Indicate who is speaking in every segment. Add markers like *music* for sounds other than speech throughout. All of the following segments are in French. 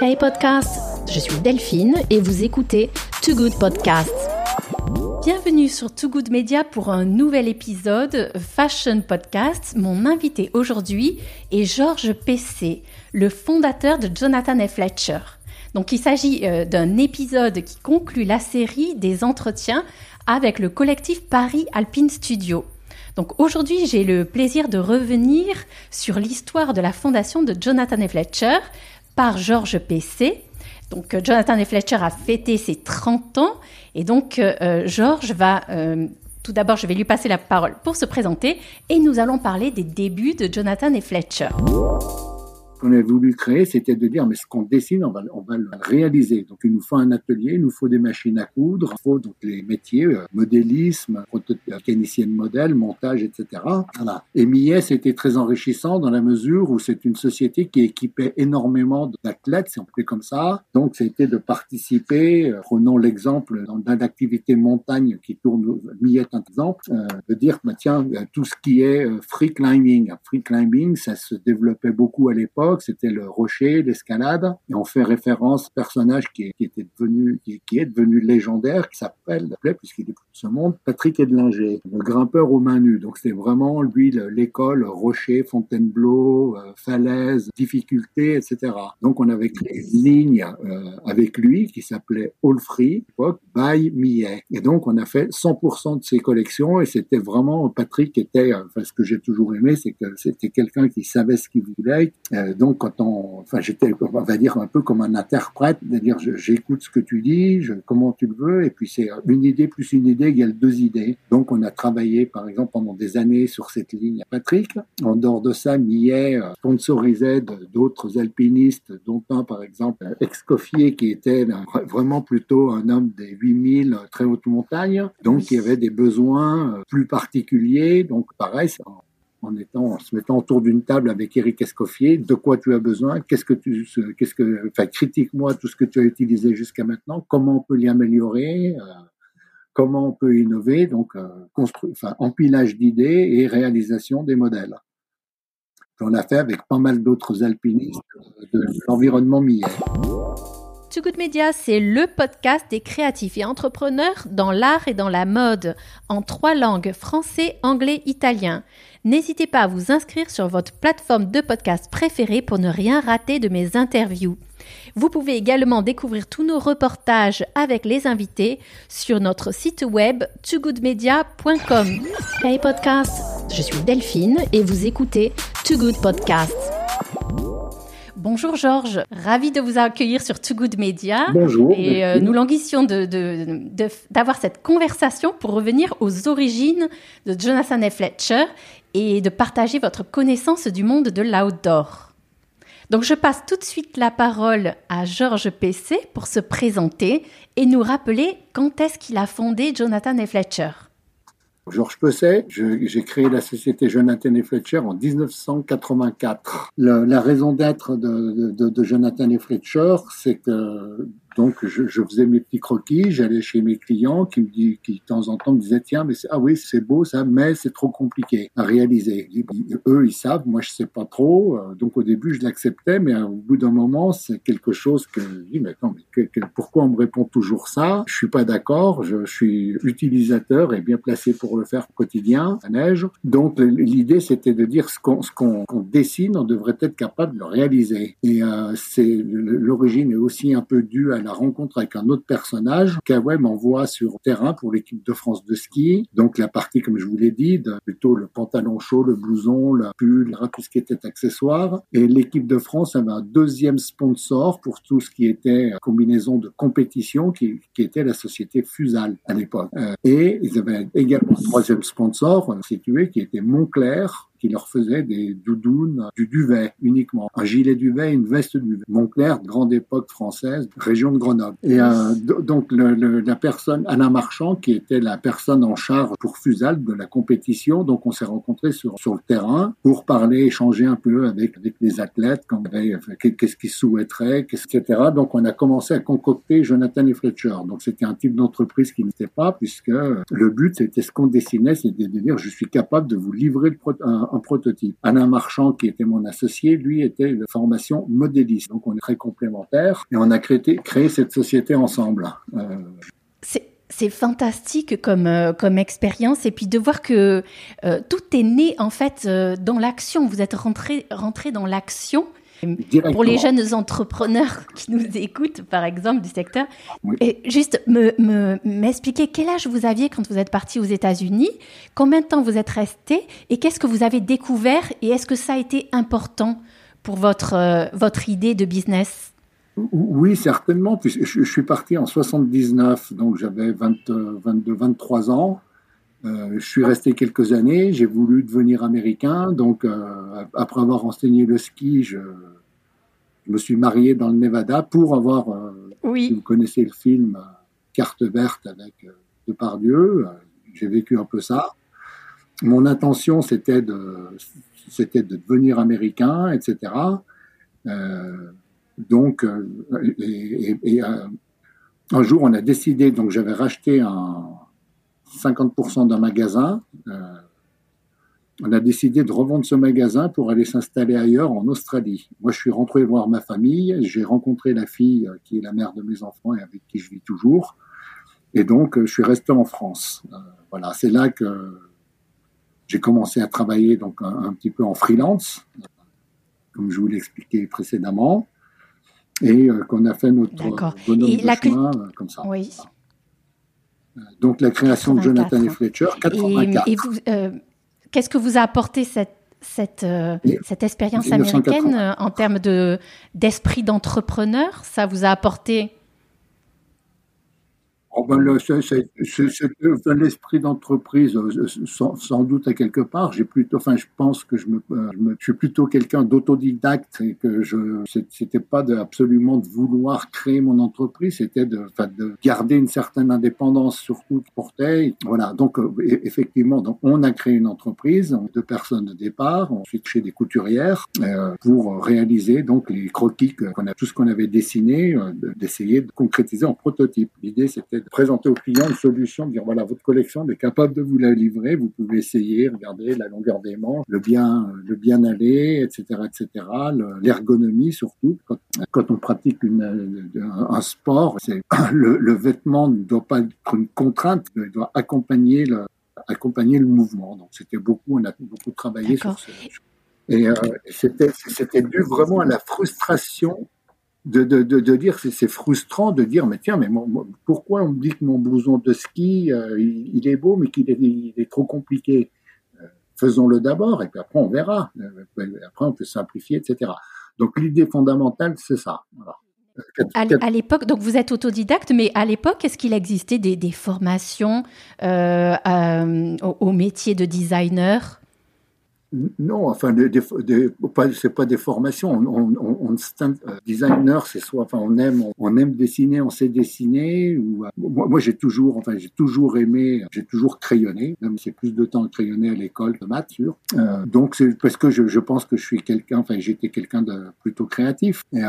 Speaker 1: Hey podcast, je suis Delphine et vous écoutez Too Good Podcast. Bienvenue sur Too Good Media pour un nouvel épisode Fashion Podcast. Mon invité aujourd'hui est Georges PC, le fondateur de Jonathan et Fletcher. Donc il s'agit euh, d'un épisode qui conclut la série des entretiens avec le collectif Paris Alpine Studio. Donc aujourd'hui, j'ai le plaisir de revenir sur l'histoire de la fondation de Jonathan et Fletcher par Georges PC. Donc euh, Jonathan et Fletcher a fêté ses 30 ans. Et donc euh, Georges va tout d'abord, je vais lui passer la parole pour se présenter. Et nous allons parler des débuts de Jonathan et Fletcher
Speaker 2: qu'on a voulu créer, c'était de dire, mais ce qu'on dessine, on va, on va le réaliser. Donc, il nous faut un atelier, il nous faut des machines à coudre, il faut donc les métiers, euh, modélisme, mécanicien de modèle, montage, etc. Voilà. Et Millet, c'était très enrichissant dans la mesure où c'est une société qui équipait énormément d'athlètes, si on peut comme ça. Donc, c'était de participer, euh, prenons l'exemple d'une activité montagne qui tourne, Millet un exemple, euh, de dire, bah, tiens, tout ce qui est free climbing. Free climbing, ça se développait beaucoup à l'époque c'était le rocher, l'escalade, et on fait référence à un personnage qui, était devenu, qui, est devenu légendaire, qui s'appelle, puisqu'il est de ce monde, Patrick Edlinger, le grimpeur aux mains nues. Donc c'est vraiment lui l'école rocher, Fontainebleau, euh, falaise, difficulté, etc. Donc on avait créé une ligne euh, avec lui qui s'appelait All Free, époque, by Millet. Et donc on a fait 100% de ses collections et c'était vraiment Patrick était, euh, enfin ce que j'ai toujours aimé, c'est que c'était quelqu'un qui savait ce qu'il voulait. Donc quand on, enfin j'étais, on va dire un peu comme un interprète, c'est-à-dire j'écoute ce que tu dis, comment tu le veux, et puis c'est une idée plus une idée égale deux idées. Donc on a travaillé par exemple pendant des années sur cette ligne à Patrick. En dehors de ça, Millet euh, sponsorisait d'autres alpinistes, dont un par exemple Excoffier qui était vraiment plutôt un homme des 8000 très hautes montagnes, donc il y avait des besoins euh, plus particuliers. Donc pareil, en étant, en se mettant autour d'une table avec Eric Escoffier, de quoi tu as besoin, qu'est-ce que tu, qu'est-ce que, enfin, critique-moi tout ce que tu as utilisé jusqu'à maintenant, comment on peut l'y améliorer, euh, comment on peut innover, donc euh, enfin, empilage d'idées et réalisation des modèles. On a fait avec pas mal d'autres alpinistes de l'environnement millet.
Speaker 1: Too Good Media, c'est le podcast des créatifs et entrepreneurs dans l'art et dans la mode, en trois langues, français, anglais, italien. N'hésitez pas à vous inscrire sur votre plateforme de podcast préférée pour ne rien rater de mes interviews. Vous pouvez également découvrir tous nos reportages avec les invités sur notre site web togoodmedia.com. Hey podcast, je suis Delphine et vous écoutez Too Good Podcast. Bonjour Georges, ravi de vous accueillir sur Too Good Media.
Speaker 2: Bonjour.
Speaker 1: Et euh, nous languissions d'avoir de, cette conversation pour revenir aux origines de Jonathan. Fletcher et de partager votre connaissance du monde de l'outdoor. Donc je passe tout de suite la parole à Georges PC pour se présenter et nous rappeler quand est-ce qu'il a fondé Jonathan F. Fletcher.
Speaker 2: Georges Pesset, j'ai créé la société Jonathan et Fletcher en 1984. la raison d'être de, de, de, Jonathan et Fletcher, c'est que donc, je, faisais mes petits croquis, j'allais chez mes clients qui me qui de temps en temps me disaient, tiens, mais ah oui, c'est beau ça, mais c'est trop compliqué à réaliser. Eux, ils savent, moi, je sais pas trop. Euh, donc, au début, je l'acceptais, mais au bout d'un moment, c'est quelque chose que je dis, mais attends, mais pourquoi on me répond toujours ça? Je suis pas d'accord. Je, suis utilisateur et bien placé pour le faire quotidien, à neige. Donc, l'idée, c'était de dire ce qu'on qu dessine, on devrait être capable de le réaliser. Et euh, l'origine est aussi un peu due à la rencontre avec un autre personnage qu'Away m'envoie sur terrain pour l'équipe de France de ski. Donc la partie, comme je vous l'ai dit, plutôt le pantalon chaud, le blouson, la pull, tout ce qui était accessoire. Et l'équipe de France avait un deuxième sponsor pour tout ce qui était combinaison de compétition, qui, qui était la société Fusal à l'époque. Euh, et ils avaient également un troisième sponsor euh, situé qui était Montclair, qui leur faisait des doudounes, du duvet uniquement, un gilet duvet et une veste duvet. Montclair, grande époque française, région de Grenoble. Et euh, donc le, la personne, Alain Marchand, qui était la personne en charge pour Fusal de la compétition, donc on s'est rencontrés sur, sur le terrain pour parler, échanger un peu avec, avec les athlètes, qu'est-ce qu'ils souhaiteraient, etc. Donc on a commencé à concocter Jonathan et Fletcher. Donc c'était un type d'entreprise qui n'était pas, puisque le but c'était ce qu'on dessinait, c'était de dire je suis capable de vous livrer le, un, un, prototype. Alain Marchand, qui était mon associé, lui était de formation modéliste. Donc on est très complémentaires et on a créé, cette société ensemble. Euh,
Speaker 1: c'est fantastique comme, euh, comme expérience et puis de voir que euh, tout est né en fait dans l'action. Vous êtes rentré dans l'action. Pour les jeunes entrepreneurs *laughs* qui nous écoutent, par exemple, du secteur, et juste m'expliquer me, quel âge vous aviez quand vous êtes parti aux États-Unis, combien de temps vous êtes resté? Et qu'est-ce que vous avez découvert? Et est-ce que ça a été important pour votre, votre idée de business?
Speaker 2: Oui, certainement. Je, suis parti en 79, donc j'avais 22, 23 ans. Euh, je suis resté quelques années. J'ai voulu devenir américain. Donc, euh, après avoir enseigné le ski, je, me suis marié dans le Nevada pour avoir. Euh, oui. Si vous connaissez le film Carte verte avec Depardieu, j'ai vécu un peu ça. Mon intention, c'était de, c'était de devenir américain, etc. Donc, euh, et, euh, un jour, on a décidé, donc j'avais racheté un 50% d'un magasin. Euh, on a décidé de revendre ce magasin pour aller s'installer ailleurs en Australie. Moi, je suis rentré voir ma famille. J'ai rencontré la fille qui est la mère de mes enfants et avec qui je vis toujours. Et donc, je suis resté en France. voilà, c'est là que j'ai commencé à travailler donc un, petit peu en freelance, comme je vous l'ai expliqué précédemment et euh, qu'on a fait notre bonhomme de chemin euh, comme ça. Oui. Donc la création de Jonathan et Fletcher, 84.
Speaker 1: Et, vous, euh, qu'est-ce que vous a apporté cette, cette, cette expérience américaine en termes de, d'esprit d'entrepreneur? Ça vous a apporté
Speaker 2: Oh ben l'esprit d'entreprise, euh, sans, sans, doute à quelque part. J'ai plutôt, enfin, je pense que je me, euh, je, me, je suis plutôt quelqu'un d'autodidacte et que je, c'était pas de, absolument de vouloir créer mon entreprise, c'était de, de garder une certaine indépendance, surtout pour portait. Voilà. Donc, euh, effectivement, donc on a créé une entreprise, deux personnes de départ, ensuite chez des couturières, euh, pour réaliser donc les croquis qu'on a, tout ce qu'on avait dessiné, d'essayer de concrétiser en prototype. L'idée, c'était présenter au client une solution, dire voilà, votre collection est capable de vous la livrer, vous pouvez essayer, regarder la longueur des manches, le bien, le bien aller, etc., etc., l'ergonomie surtout. Quand, on pratique une, un, sport, c'est *coughs* le, le, vêtement ne doit pas être une contrainte, il doit accompagner le, accompagner le mouvement. Donc c'était beaucoup, on a beaucoup travaillé sur ce. Et euh, c'était, c'était dû vraiment à la frustration de, de, de, dire c'est frustrant de dire mais tiens mais pourquoi on me dit que mon blouson de ski euh, il, est beau mais qu'il est, est, trop compliqué? Euh, faisons-le d'abord et puis après on verra. Euh, après on peut simplifier etc donc l'idée fondamentale c'est ça.
Speaker 1: À, l'époque, donc vous êtes autodidacte, mais à l'époque, est-ce qu'il existait des, des formations au, au, métier de designer?
Speaker 2: Non, enfin, c'est pas des formations. On, on, euh, designer, c'est soit, enfin, on aime, on, aime dessiner, on sait dessiner. Ou, euh, moi, j'ai toujours, enfin, j'ai toujours aimé, j'ai toujours crayonné. Même c'est plus de temps à crayonner à l'école de maths, sûr. Euh, donc c'est parce que je, je, pense que je suis quelqu'un, enfin, j'étais quelqu'un de plutôt créatif. Et,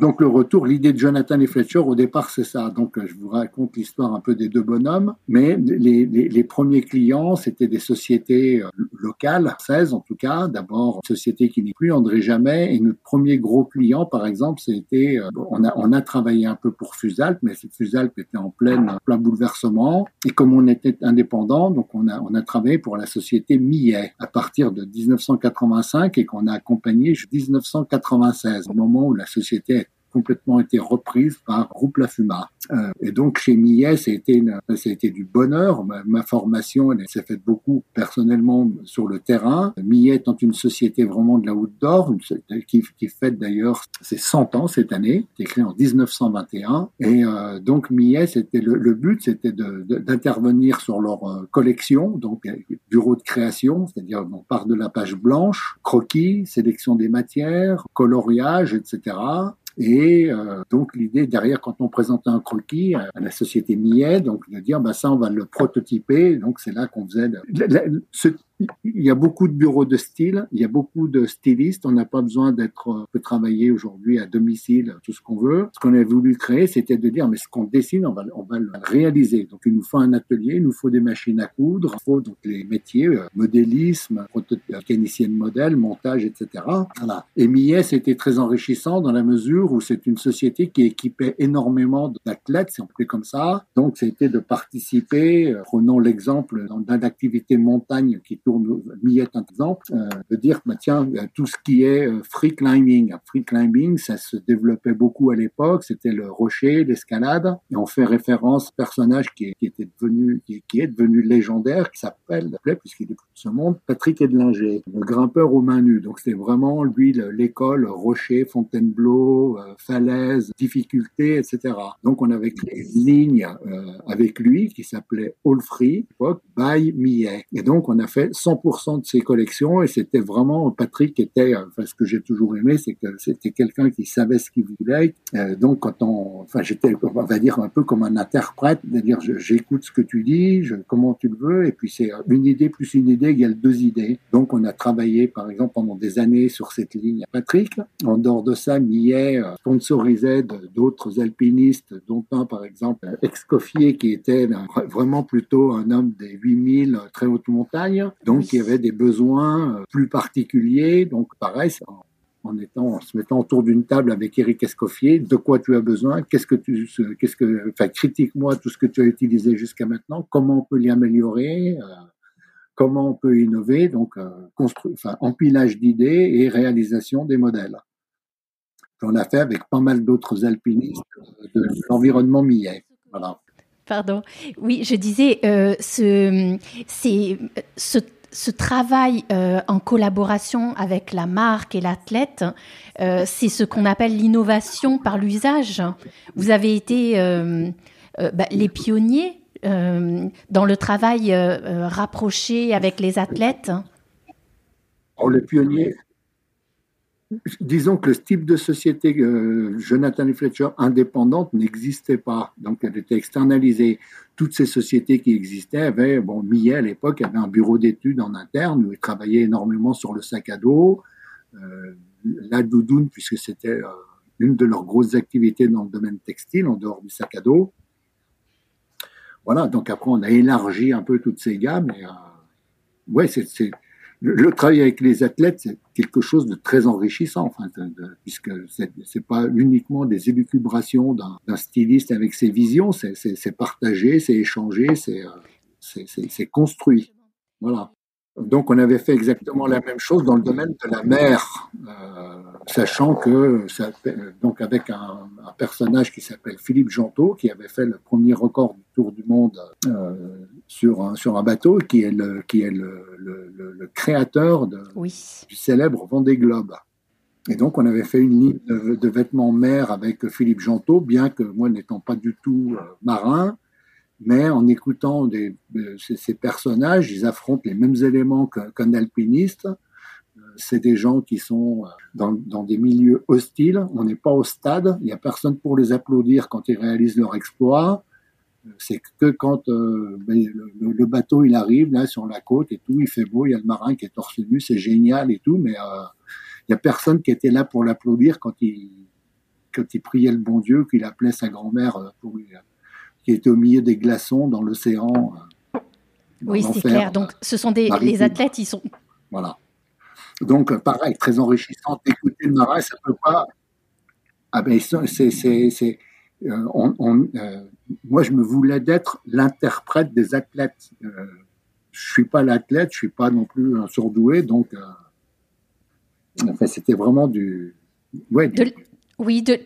Speaker 2: donc le retour, l'idée de Jonathan et Fletcher, au départ, c'est ça. Donc je vous raconte l'histoire un peu des deux bonhommes, mais les, les, les premiers clients, c'était des sociétés locales 16 en tout cas. D'abord, société qui n'est plus André Jamais. Et notre premier gros client, par exemple, c'était, euh, on, a, on a travaillé un peu pour Fusalp, mais Fusalp était en plein bouleversement. Et comme on était indépendant, donc on a, on a travaillé pour la société Millet à partir de 1985 et qu'on a accompagné jusqu'en 1996, au moment où la société complètement été reprise par Groupe La. Euh, et donc chez Millet, ça a une, ça a été du bonheur. Ma, ma formation, elle s'est faite beaucoup personnellement sur le terrain. Millet étant une société vraiment de la outdoor, qui, qui fête d'ailleurs ses 100 ans cette année, c'est créé en 1921. Et euh, donc Millet, c'était le, le, but, c'était d'intervenir sur leur euh, collection, donc bureau de création, c'est-à-dire on part de la page blanche, croquis, sélection des matières, coloriage, etc. Et euh, donc l'idée derrière, quand on présente un croquis à la société Millet, donc de dire bah ça on va le prototyper. Donc c'est là qu'on faisait il y a beaucoup de bureaux de style, il y a beaucoup de stylistes. On n'a pas besoin d'être, on peut travailler aujourd'hui à domicile, tout ce qu'on veut. Ce qu'on a voulu créer, c'était de dire, mais ce qu'on dessine, on va, on va le réaliser. Donc, il nous faut un atelier, il nous faut des machines à coudre, il faut donc les métiers, euh, modélisme, mécanicien de modèle, montage, etc. Voilà. Et Millet, c'était très enrichissant dans la mesure où c'est une société qui équipait énormément d'athlètes, si on peut comme ça. Donc, c'était de participer, euh, prenons l'exemple d'une activité montagne qui tourne, Millet un exemple, euh, de dire, bah, tiens, tout ce qui est free climbing. Free climbing, ça se développait beaucoup à l'époque, c'était le rocher, l'escalade, et on fait référence à un personnage qui, était devenu, qui, est devenu légendaire, qui s'appelle, puisqu'il est de ce monde, Patrick Edlinger, le grimpeur aux mains nues. Donc c'était vraiment, lui, l'école, rocher, Fontainebleau, euh, falaise, difficulté, etc. Donc on avait créé une ligne euh, avec lui qui s'appelait All Free, by Millet. Et donc on a fait 100% de ses collections et c'était vraiment, Patrick était, enfin ce que j'ai toujours aimé, c'est que c'était quelqu'un qui savait ce qu'il voulait. Euh, donc quand on, enfin j'étais, on va dire un peu comme un interprète, c'est-à-dire j'écoute ce que tu dis, je, comment tu le veux, et puis c'est une idée plus une idée égale deux idées. Donc on a travaillé par exemple pendant des années sur cette ligne Patrick. En dehors de ça, Millet euh, sponsorisait d'autres alpinistes, dont un par exemple Excoffier qui était vraiment plutôt un homme des 8000 très hautes montagnes, donc il y avait des besoins euh, plus particuliers. Donc pareil, en étant, en se mettant autour d'une table avec Eric Escoffier, de quoi tu as besoin, qu'est-ce que tu, qu'est-ce que, enfin, critique-moi tout ce que tu as utilisé jusqu'à maintenant, comment on peut l'y améliorer, euh, comment on peut innover, donc euh, construire, enfin, empilage d'idées et réalisation des modèles. On a fait avec pas mal d'autres alpinistes de l'environnement millet. Voilà.
Speaker 1: Pardon. Oui, je disais, euh, ce, travail euh, en collaboration avec la marque et l'athlète, euh, c'est ce qu'on appelle l'innovation par l'usage. Vous avez été bah, les pionniers dans le travail rapproché avec les athlètes.
Speaker 2: Oh, les pionniers, disons que le type de société euh, Jonathan et Fletcher indépendante n'existait pas. Donc, elle était externalisée. Toutes ces sociétés qui existaient avaient, bon, Millet à l'époque avait un bureau d'études en interne où il travaillait énormément sur le sac à dos, euh, la doudoune, puisque c'était euh, une de leurs grosses activités dans le domaine textile, en dehors du sac à dos. Voilà, donc après, on a élargi un peu toutes ces gammes. Ouais, c'est le, travail avec les athlètes, c'est quelque chose de très enrichissant, enfin, puisque c'est pas uniquement des élucubrations d'un styliste avec ses visions, c'est partagé, c'est échangé, euh, c'est construit. Voilà. Donc on avait fait exactement la même chose dans le domaine de la mer, euh, sachant que ça, donc avec un, un personnage qui s'appelle Philippe Gentot, qui avait fait le premier record du Tour du Monde euh, sur un, sur un bateau, qui est le qui est le, le, le, créateur de, du célèbre Vendée Globe. Et donc on avait fait une ligne de, de vêtements mer avec Philippe Gentot, bien que moi n'étant pas du tout euh, marin, mais en écoutant des, ces, personnages, ils affrontent les mêmes éléments qu'un alpiniste. Euh, c'est des gens qui sont euh, dans, des milieux hostiles. On n'est pas au stade. Il n'y a personne pour les applaudir quand ils réalisent leur exploit. Euh, c'est que quand ben, le, bateau il arrive là sur la côte et tout, il fait beau, il y a le marin qui est torse nu, c'est génial et tout, mais il y a personne qui était là pour l'applaudir quand il quand il priait le bon Dieu, qu'il appelait sa grand-mère pour lui qui était au milieu des glaçons dans l'océan.
Speaker 1: Euh, oui, c'est clair. Donc, ce sont des les athlètes, ils sont.
Speaker 2: Voilà. Donc, pareil, très enrichissant d'écouter le marin, ça peut pas. Ah ben, c'est, euh, on, euh, moi, je me voulais d'être l'interprète des athlètes. Euh, je suis pas l'athlète, je suis pas non plus un surdoué, donc, enfin, c'était vraiment du,
Speaker 1: ouais, du... oui, de,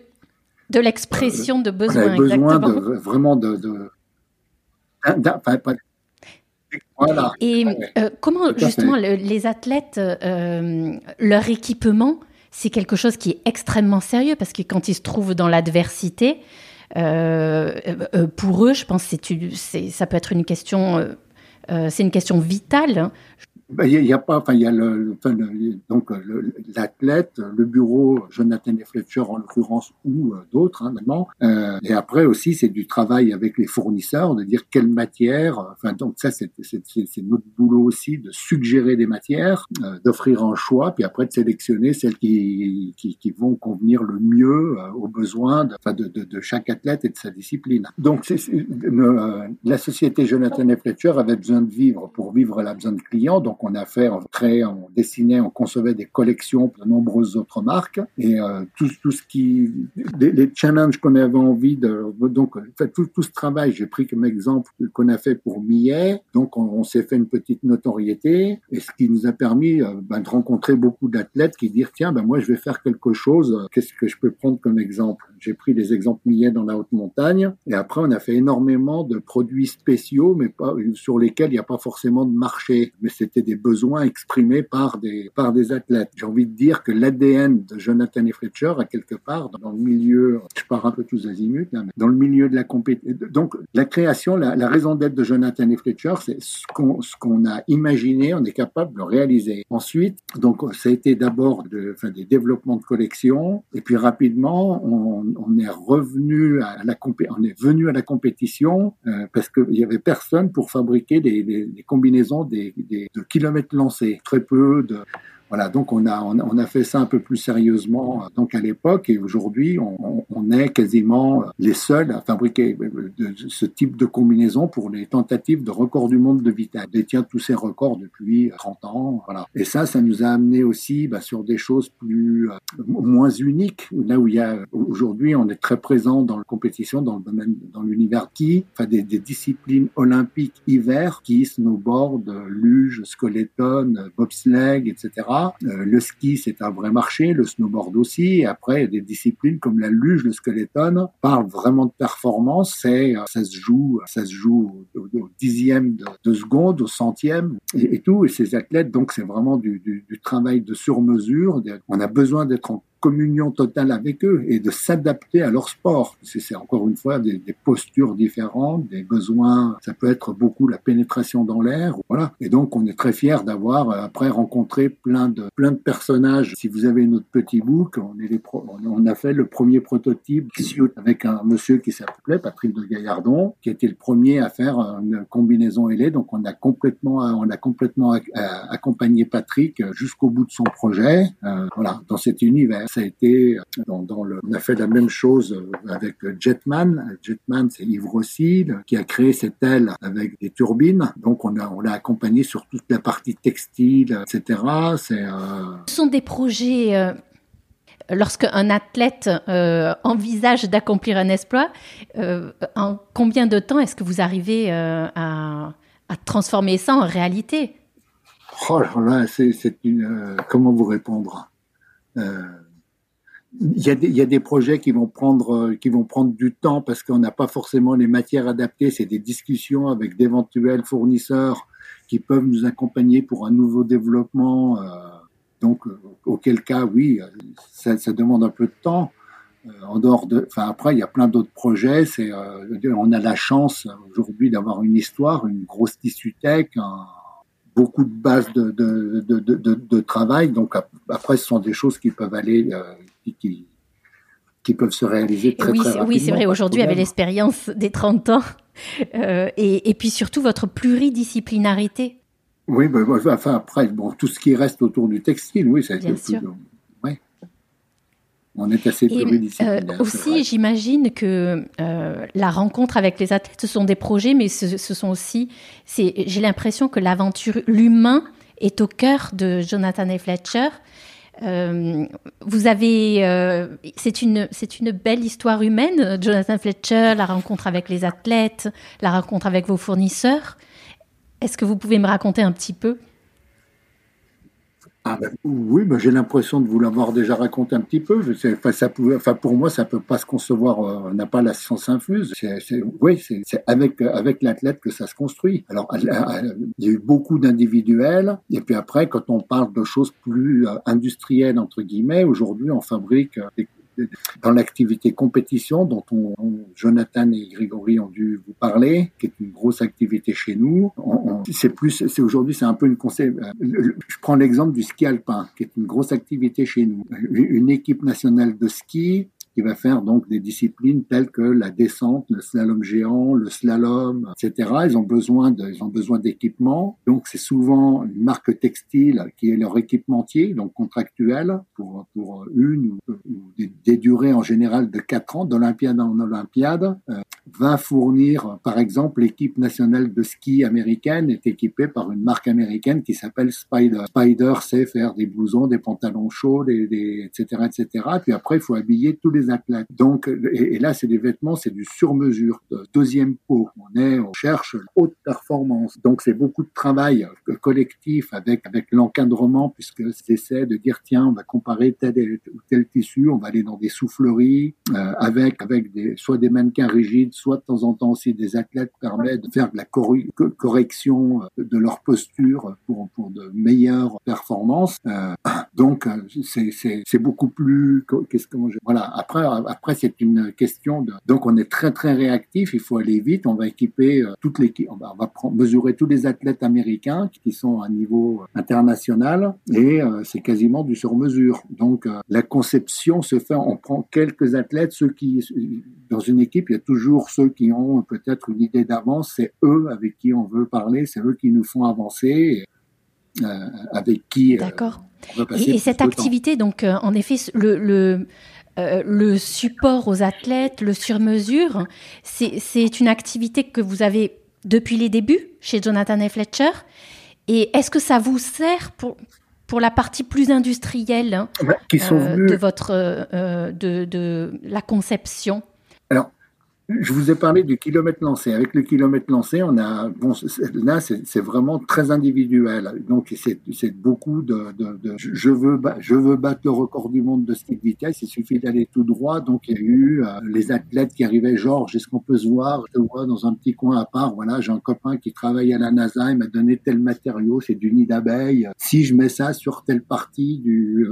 Speaker 1: de l'expression de besoin. On
Speaker 2: avait besoin de, vraiment de. de
Speaker 1: voilà. Et euh, comment justement les athlètes, euh, leur équipement, c'est quelque chose qui est extrêmement sérieux parce que quand ils se trouvent dans l'adversité, euh, pour eux, je pense que ça peut être une question, c'est une question vitale.
Speaker 2: Ben, il n'y a, pas, enfin il y a le, enfin, donc l'athlète, le, bureau Jonathan et Fletcher en l'occurrence ou euh, d'autres hein. Euh, et après aussi c'est du travail avec les fournisseurs de dire quelle matière. Enfin donc ça c'est notre boulot aussi de suggérer des matières, euh, d'offrir un choix, puis après de sélectionner celles qui qui, qui vont convenir le mieux euh, aux besoins de, de, de, de, chaque athlète et de sa discipline. Donc c'est, la société Jonathan et Fletcher avait besoin de vivre. Pour vivre, elle a besoin de clients. Donc on a fait, on créait, on dessinait, on concevait des collections de nombreuses autres marques. Et euh, tout, tout ce qui, les, challenges qu'on avait envie de, donc fait, tout, tout ce travail, j'ai pris comme exemple qu'on a fait pour Millet. Donc on, s'est fait une petite notoriété. Et ce qui nous a permis euh, ben, de rencontrer beaucoup d'athlètes qui disent tiens ben moi je vais faire quelque chose. Qu'est-ce que je peux prendre comme exemple? J'ai pris des exemples Millet dans la haute montagne. Et après on a fait énormément de produits spéciaux mais pas sur lesquels il n'y a pas forcément de marché, mais c'était des besoins exprimés par des, par des athlètes. J'ai envie de dire que l'ADN de Jonathan et Fletcher, à quelque part, dans le milieu, je pars un peu tous azimuts, mais dans le milieu de la compétition. Donc, la création, la, raison d'être de Jonathan et Fletcher, c'est ce qu'on, a imaginé, on est capable de réaliser. Ensuite, donc, ça a été d'abord enfin, des développements de collection, et puis rapidement, on, est revenu à la on est venu à la compétition, euh, parce qu'il y avait personne pour fabriquer des combinaisons des, des, de kilomètres lancés. Très peu de voilà, donc on a, on a fait ça un peu plus sérieusement euh, donc à l'époque et aujourd'hui on, on, est quasiment euh, les seuls à fabriquer euh, ce type de combinaison pour les tentatives de record du monde de vitesse. On détient tous ces records depuis 30 ans, voilà. Et ça, ça nous a amené aussi bah, sur des choses plus moins uniques. Là où il y a aujourd'hui, on est très présent dans la compétition, dans le domaine, dans l'univers qui, enfin des, des, disciplines olympiques hiver, qui snowboard, luge, skeleton, bobsleigh, etc. Euh, le ski, c'est un vrai marché, le snowboard aussi. Et après, des disciplines comme la luge, le skeleton, parlent vraiment de performance. C'est, euh, ça se joue, ça se joue au, dixième de, seconde, au centième et, tout. Et ces athlètes, donc, c'est vraiment du, travail de sur-mesure. On a besoin d'être en communion totale avec eux et de s'adapter à leur sport. C'est encore une fois des, postures différentes, des besoins. Ça peut être beaucoup la pénétration dans l'air, voilà. Et donc on est très fier d'avoir euh, après rencontré plein de plein de personnages. Si vous avez notre petit book, on a fait le premier prototype avec un monsieur qui s'appelait Patrick de Gaillardon, qui était le premier à faire une combinaison ailée. Donc on a complètement on a complètement accompagné Patrick jusqu'au bout de son projet, euh, voilà, dans cet univers ça a été dans, dans, le, on a fait la même chose avec Jetman. Jetman, c'est Yves Rossi qui a créé cette aile avec des turbines. Donc on a on l'a accompagné sur toute la partie textile, etc. C'est euh...
Speaker 1: Ce sont des projets. Euh lorsqu'un athlète euh, envisage d'accomplir un exploit, euh, en combien de temps est-ce que vous arrivez euh, à, à, transformer ça en réalité?
Speaker 2: Oh là, c'est une. Comment vous répondre? Il y, a des, projets qui vont prendre euh, qui vont prendre du temps parce qu'on n'a pas forcément les matières adaptées. C'est des discussions avec d'éventuels fournisseurs qui peuvent nous accompagner pour un nouveau développement. Euh, donc, euh, auquel cas, oui, ça, demande un peu de temps. en dehors de, enfin après, il y a plein d'autres projets. C'est, on a la chance aujourd'hui d'avoir une histoire, une grosse tissu tech, beaucoup de bases de, de, de travail. Donc après, ce sont des choses qui peuvent aller, qui, qui, peuvent se réaliser très,
Speaker 1: oui,
Speaker 2: très rapidement.
Speaker 1: Oui, c'est vrai. Aujourd'hui, avec l'expérience des 30 ans, euh, et, et, puis surtout votre pluridisciplinarité.
Speaker 2: Oui, ben, enfin après, bon, tout ce qui reste autour du textile, oui, ça
Speaker 1: Bien sûr.
Speaker 2: Plus, ouais. On est assez pluridisciplinaire.
Speaker 1: Euh, aussi, j'imagine que euh, la rencontre avec les athlètes, ce sont des projets, mais ce, ce sont aussi, j'ai l'impression que l'aventure, l'humain est au cœur de Jonathan et Fletcher. Euh, vous avez, euh, c'est une, c'est une belle histoire humaine, Jonathan Fletcher, la rencontre avec les athlètes, la rencontre avec vos fournisseurs. Est-ce que vous pouvez me raconter un petit peu
Speaker 2: ah ben, oui, ben, j'ai l'impression de vous l'avoir déjà raconté un petit peu. Je enfin, ça enfin, pour moi, ça peut pas se concevoir. Euh, on n'a pas la science infuse. C'est, oui, c'est, avec avec l'athlète que ça se construit. Alors, il y a eu beaucoup d'individuels, et puis après, quand on parle de choses plus euh, industrielles entre guillemets, aujourd'hui, on fabrique des dans l'activité compétition dont on, Jonathan et Grégory ont dû vous parler, qui est une grosse activité chez nous. c'est plus, c'est aujourd'hui, c'est un peu une concept. Euh, je prends l'exemple du ski alpin, qui est une grosse activité chez nous. Une équipe nationale de ski qui va faire donc des disciplines telles que la descente, le slalom géant, le slalom, etc. Ils ont besoin de, ont besoin d'équipements. Donc c'est souvent une marque textile qui est leur équipementier, donc contractuel pour pour une ou, des, durées en général de quatre ans d'Olympiade en Olympiade. Euh, va fournir, par exemple, l'équipe nationale de ski américaine est équipée par une marque américaine qui s'appelle Spider. Spider sait faire des blousons, des pantalons chauds, etc., etc. Puis après, il faut habiller tous les athlètes. Donc, et, là, c'est des vêtements, c'est du sur-mesure. Deuxième pot, on est, on cherche haute performance. Donc, c'est beaucoup de travail collectif avec avec l'encadrement, puisque c'est de dire tiens, on va comparer tel ou tel tissu, on va aller dans des souffleries euh, avec avec soit des mannequins rigides, soit de temps en temps aussi des athlètes permettent de faire de la correction euh, de leur posture pour pour de meilleures performances. Euh, donc, c'est beaucoup plus qu'est-ce que voilà. Après après, c'est une question de. Donc, on est très très réactif. Il faut aller vite. On va équiper euh, toute l'équipe. On va, mesurer tous les athlètes américains qui sont à niveau international et euh, c'est quasiment du sur-mesure. Donc, euh, la conception se fait. On prend quelques athlètes. Ceux qui dans une équipe, il y a toujours ceux qui ont peut-être une idée d'avance. C'est eux avec qui on veut parler. C'est eux qui nous font avancer. avec qui.
Speaker 1: D'accord. et, cette activité, donc, en effet, le, euh, le support aux athlètes, le sur-mesure, c'est une activité que vous avez depuis les débuts chez Jonathan et Fletcher. Et est-ce que ça vous sert pour, pour la partie plus industrielle hein, euh, de votre euh, de, de, la conception?
Speaker 2: Alors, je vous ai parlé du kilomètre lancé. Avec le kilomètre lancé, on a bon là c'est vraiment très individuel. Donc c'est beaucoup de, de, de, je veux je veux battre le record du monde de cette vitesse. Il suffit d'aller tout droit. Donc il y a eu euh, les athlètes qui arrivaient. Georges, est-ce qu'on peut se voir? Je te vois dans un petit coin à part. Voilà, j'ai un copain qui travaille à la NASA. Il m'a donné tel matériau. C'est du nid d'abeille. Si je mets ça sur telle partie du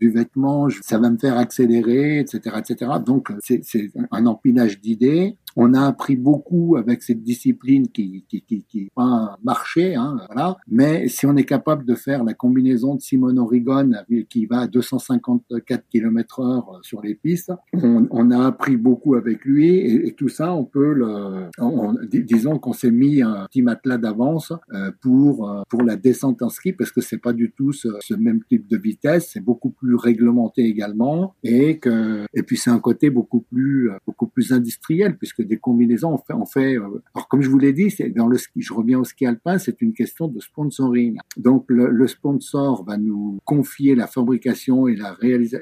Speaker 2: du vêtement, ça va me faire accélérer, etc., etc. Donc c'est un empilage d'idées idée on a appris beaucoup avec cette discipline qui qui qui, qui pas marché, hein, voilà. Mais si on est capable de faire la combinaison de Simone Origon qui va à 254 km/h sur les pistes, on, a appris beaucoup avec lui et, tout ça, on peut le, disons qu'on s'est mis un petit matelas d'avance euh, pour euh, pour la descente en ski parce que c'est pas du tout ce, ce même type de vitesse, c'est beaucoup plus réglementé également et que et puis c'est un côté beaucoup plus beaucoup plus industriel puisque des combinaisons, on fait, euh, alors comme je vous l'ai dit, c'est dans le ski, je reviens au ski alpin, c'est une question de sponsoring. Donc le, sponsor va nous confier la fabrication et la,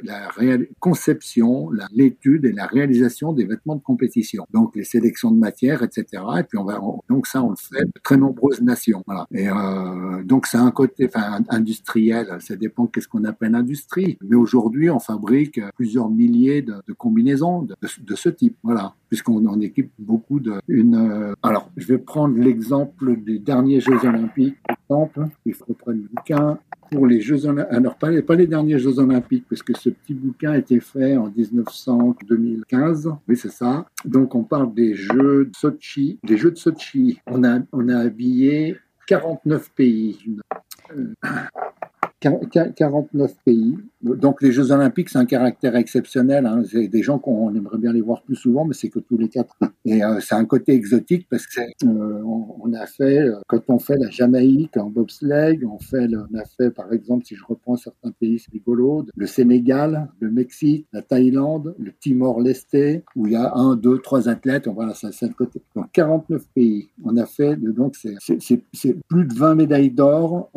Speaker 2: la conception, l'étude et la réalisation des vêtements de compétition. Donc les sélections de matières, etc. Et puis on va, donc ça on le fait de très nombreuses nations. Voilà. Et euh, donc c'est un côté, industriel. Ça dépend qu'est-ce qu'on appelle industrie. Mais aujourd'hui on fabrique plusieurs milliers de, combinaisons de, ce type. Voilà puisqu'on en équipe beaucoup de une. Euh, alors, je vais prendre l'exemple des derniers Jeux Olympiques. Exemple, il faut prendre le bouquin pour les Jeux Olympiques. Alors, pas, pas, les derniers Jeux Olympiques, parce que ce petit bouquin a été fait en 1915. Oui, c'est ça. Donc, on parle des Jeux de Sochi. Des Jeux de Sochi. On a, on a habillé 49 pays. 49 pays. Donc les Jeux Olympiques, c'est un caractère exceptionnel. Hein. C'est des gens qu'on aimerait bien les voir plus souvent, mais c'est que tous les quatre. Et euh, c'est un côté exotique parce que euh, on, a fait, euh, quand on fait la Jamaïque en bobsleigh, on fait, on a fait par exemple, si je reprends certains pays, c'est rigolo, le Sénégal, le Mexique, la Thaïlande, le Timor-Leste, où il y a un, deux, trois athlètes. Voilà, c'est le côté. Donc 49 pays. On a fait, donc c'est plus de 20 médailles d'or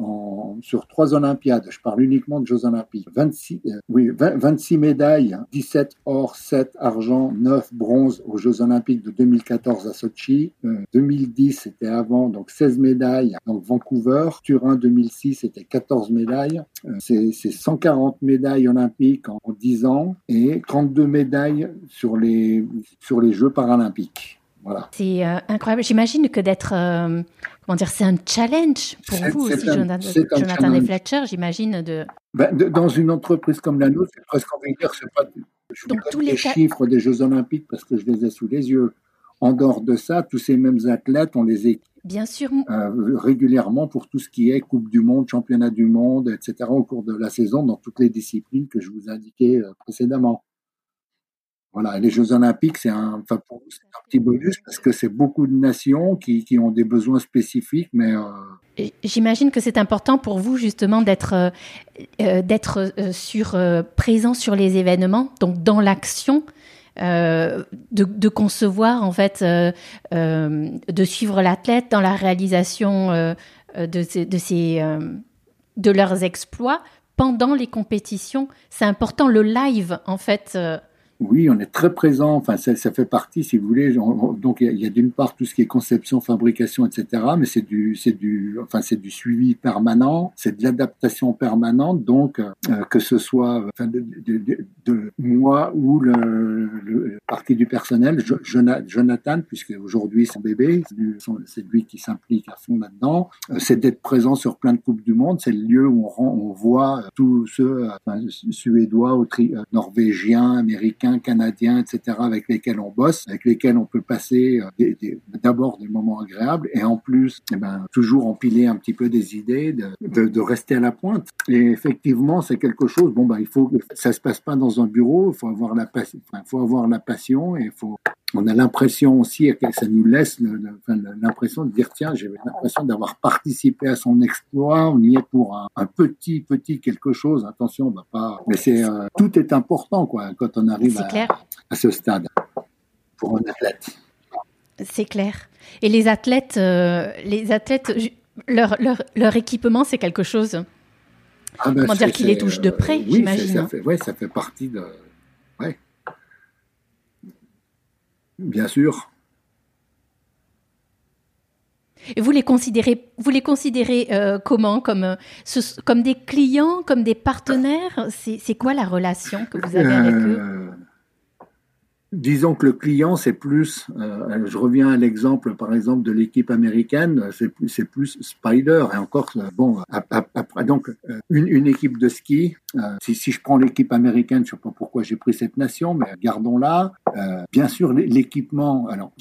Speaker 2: sur trois Olympiades. Je parle uniquement de Jeux Olympiques. 26, euh, oui, 26 médailles, 17 hein. or, 7 argent, 9 bronze aux Jeux Olympiques de 2014 à Sochi. 2010, euh, c'était avant, donc 16 médailles. Donc Vancouver, Turin 2006, c'était 14 médailles. Euh, c'est 140 médailles olympiques en, 10 ans et 32 médailles sur les, sur les Jeux paralympiques. Voilà.
Speaker 1: C'est incroyable. J'imagine que d'être comment dire, c'est un challenge pour vous aussi, Jonathan, et Fletcher, j'imagine.
Speaker 2: Ben, de... dans une entreprise comme la nôtre, c'est presque envie de dire, c'est pas, Je Donc, tous les, chiffres des Jeux Olympiques parce que je les ai sous les yeux. En dehors de ça, tous ces mêmes athlètes, on les équipe
Speaker 1: Bien sûr.
Speaker 2: Euh, régulièrement pour tout ce qui est Coupe du Monde, Championnat du Monde, etc. au cours de la saison dans toutes les disciplines que je vous indiquais euh, précédemment. Voilà, les Jeux Olympiques, c'est un, enfin, un petit bonus parce que c'est beaucoup de nations qui, qui, ont des besoins spécifiques, mais.
Speaker 1: Euh... J'imagine que c'est important pour vous justement d'être euh, euh d'être sur présent sur les événements, donc dans l'action. De, concevoir en fait, de suivre l'athlète dans la réalisation de, de, ces, de leurs exploits pendant les compétitions. C'est important le live en fait
Speaker 2: oui, on est très présent. Enfin, ça, ça fait partie, si vous voulez. donc, il y a, d'une part tout ce qui est conception, fabrication, etc. Mais c'est du, c'est du, enfin, c'est du suivi permanent, c'est de l'adaptation permanente. Donc, euh, que ce soit enfin, de, de, de, moi ou le, le, partie du personnel, Jonathan, puisque aujourd'hui son bébé, c'est lui qui s'implique à fond là-dedans. Euh, c'est d'être présent sur plein de coupes du monde. C'est le lieu où on, rend, on voit tous ceux, enfin, suédois, euh, norvégiens, américains Canadiens, etc., avec lesquels on bosse, avec lesquels on peut passer euh, d'abord des, moments agréables et en plus, eh ben, toujours empiler un petit peu des idées, de, rester à la pointe. Et effectivement, c'est quelque chose. Bon, ben, il faut, ça se passe pas dans un bureau. Il faut avoir la passion et il faut on a l'impression aussi, que ça nous laisse l'impression de dire tiens, j'ai l'impression d'avoir participé à son exploit. On y est pour un, petit, petit quelque chose. Attention, on va pas. Mais c'est euh, tout est important quoi quand on arrive à, ce stade pour un athlète.
Speaker 1: C'est clair. Et les athlètes, euh, les athlètes, leur, leur, leur équipement, c'est quelque chose. Ah ben, Comment dire qu'ils les touchent de près, j'imagine.
Speaker 2: Oui, ça fait partie de. Ouais. Bien sûr.
Speaker 1: Et vous les considérez, vous les considérez euh, comment? Comme, euh, comme des clients, comme des partenaires? C'est quoi la relation que vous avez avec eux? Euh,
Speaker 2: Disons que le client, c'est plus, euh, je reviens à l'exemple par exemple de l'équipe américaine, c'est plus, Spider. Et encore, euh, bon, après, donc euh, une, équipe de ski, si, je prends l'équipe américaine, je sais pas pourquoi j'ai pris cette nation, mais gardons-la. bien sûr, l'équipement, alors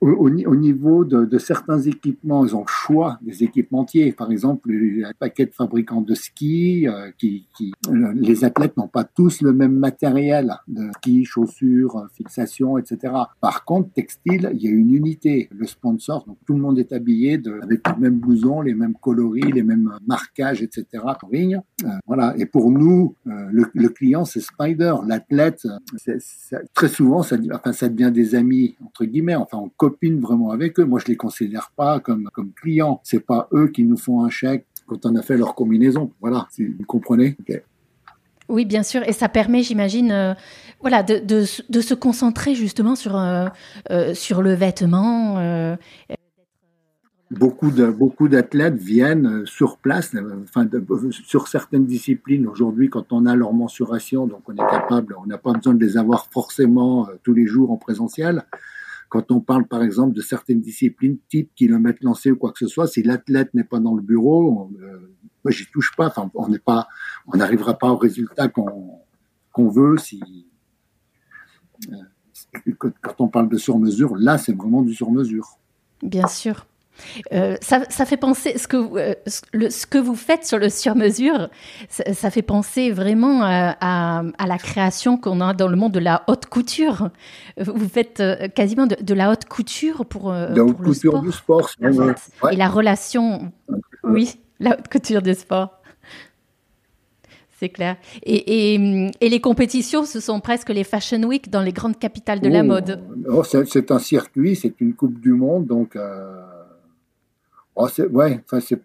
Speaker 2: au, au, niveau de, certains équipements, ils ont le choix des équipementiers. Par exemple, les paquets de fabricants de ski, qui les athlètes n'ont pas tous le même matériel de ski, chaussures, fixation, etc. Par contre, textile, il y a une unité. Le sponsor, donc tout le monde est habillé de, avec les mêmes blousons, les mêmes coloris, les mêmes marquages, etc. Euh, voilà. Et pour nous, euh, le, client, c'est Spider. L'athlète, très souvent, ça devient des amis entre guillemets. Enfin, on copine vraiment avec eux. Moi, je les considère pas comme comme clients. C'est pas eux qui nous font un chèque quand on a fait leur combinaison. Voilà, vous comprenez
Speaker 1: oui, bien sûr. Et ça permet, j'imagine, euh, voilà, de, se concentrer justement sur, euh, euh, sur le vêtement.
Speaker 2: Beaucoup beaucoup d'athlètes viennent sur place, enfin sur certaines disciplines aujourd'hui quand on a leur mensuration, donc on est capable, on n'a pas besoin de les avoir forcément tous les jours en présentiel. Quand on parle par exemple de certaines disciplines, type kilomètre lancé ou quoi que ce soit, si l'athlète n'est pas dans le bureau, moi j'y touche pas. Enfin, on n'est pas, on n'arrivera pas au résultat qu'on veut si euh, quand on parle de sur-mesure, là c'est vraiment du sur-mesure.
Speaker 1: Bien sûr. Euh, ça, ça, fait penser ce que euh, le, ce que vous faites sur le sur-mesure, ça, ça, fait penser vraiment à, à, à la création qu'on a dans le monde de la haute couture. Vous faites quasiment de, de la haute couture pour,
Speaker 2: la haute couture du sport.
Speaker 1: Et la relation, oui la haute couture du sport. C'est clair. Et, et, les compétitions, ce sont presque les Fashion Week dans les grandes capitales de la oh, mode.
Speaker 2: Oh, c'est un circuit, c'est une Coupe du Monde, donc. Euh, oh, ouais, c'est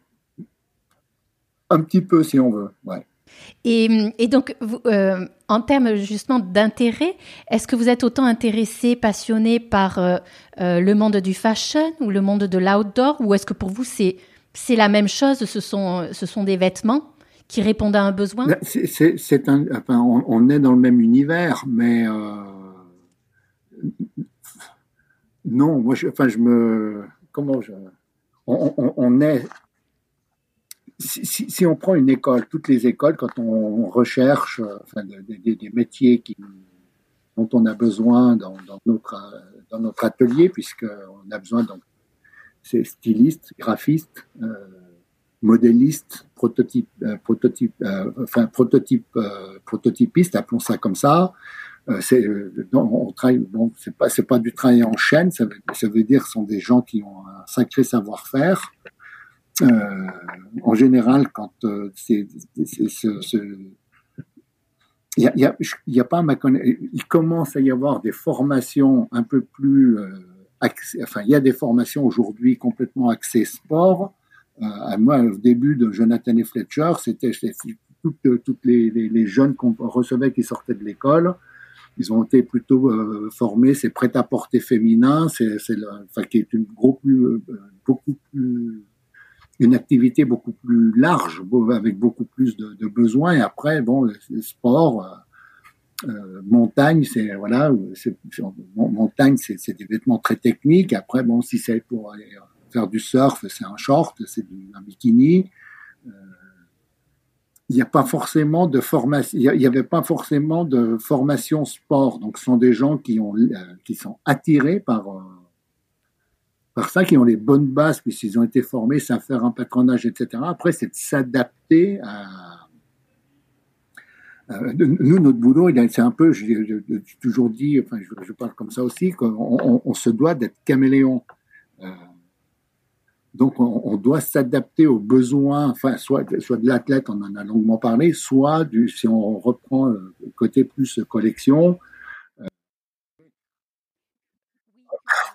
Speaker 2: un petit peu si on veut. Ouais.
Speaker 1: Et, et, donc, euh, en termes justement d'intérêt, est-ce que vous êtes autant intéressé, passionné par euh, le monde du fashion ou le monde de l'outdoor, ou est-ce que pour vous c'est c'est la même chose, ce sont, ce sont des vêtements qui répondent à un besoin.
Speaker 2: C'est, un, enfin, on, est dans le même univers, mais euh, non, moi, je, enfin, je me, comment je, on, est, si, on prend une école, toutes les écoles, quand on recherche des, métiers dont on a besoin dans, dans notre dans notre atelier, puisqu'on a besoin donc c'est styliste, graphiste, euh, modéliste, prototype, euh, prototype, euh, enfin prototype, prototypiste, appelons ça comme ça. C'est on bon, c'est pas c'est pas du travail en chaîne, ça veut, ça veut dire ce sont des gens qui ont un sacré savoir-faire. en général, quand c'est ce, ce il y a, pas ma il commence à y avoir des formations un peu plus euh, enfin il y a des formations aujourd'hui complètement axées sport. Euh, moi au début de Jonathan et Fletcher c'était toutes, les, jeunes qu'on recevait qui sortaient de l'école. Ils ont été plutôt euh, formés. C'est prêt à porter féminin c'est qui est une euh, beaucoup plus une activité beaucoup plus large, avec beaucoup plus de, besoins. Et après, bon, le, sport, euh, euh, montagne, c'est voilà, montagne, c'est, des vêtements très techniques. Après, bon, si c'est pour aller faire du surf, c'est un short, c'est un bikini. Euh, il n'y a pas forcément de formation, il n'y avait pas forcément de formation sport. Donc, ce sont des gens qui ont, euh, qui sont attirés par par ça, qui ont les bonnes bases, puisqu'ils ont été formés, savent faire un patronage, etc. Après, c'est de s'adapter à... nous, notre boulot, c'est un peu, j'ai toujours dit, enfin, je, parle comme ça aussi, qu'on on, se doit d'être caméléon. Euh, donc, on, doit s'adapter aux besoins, enfin, soit, soit de l'athlète, on en a longuement parlé, soit du, si on reprend le côté plus collection,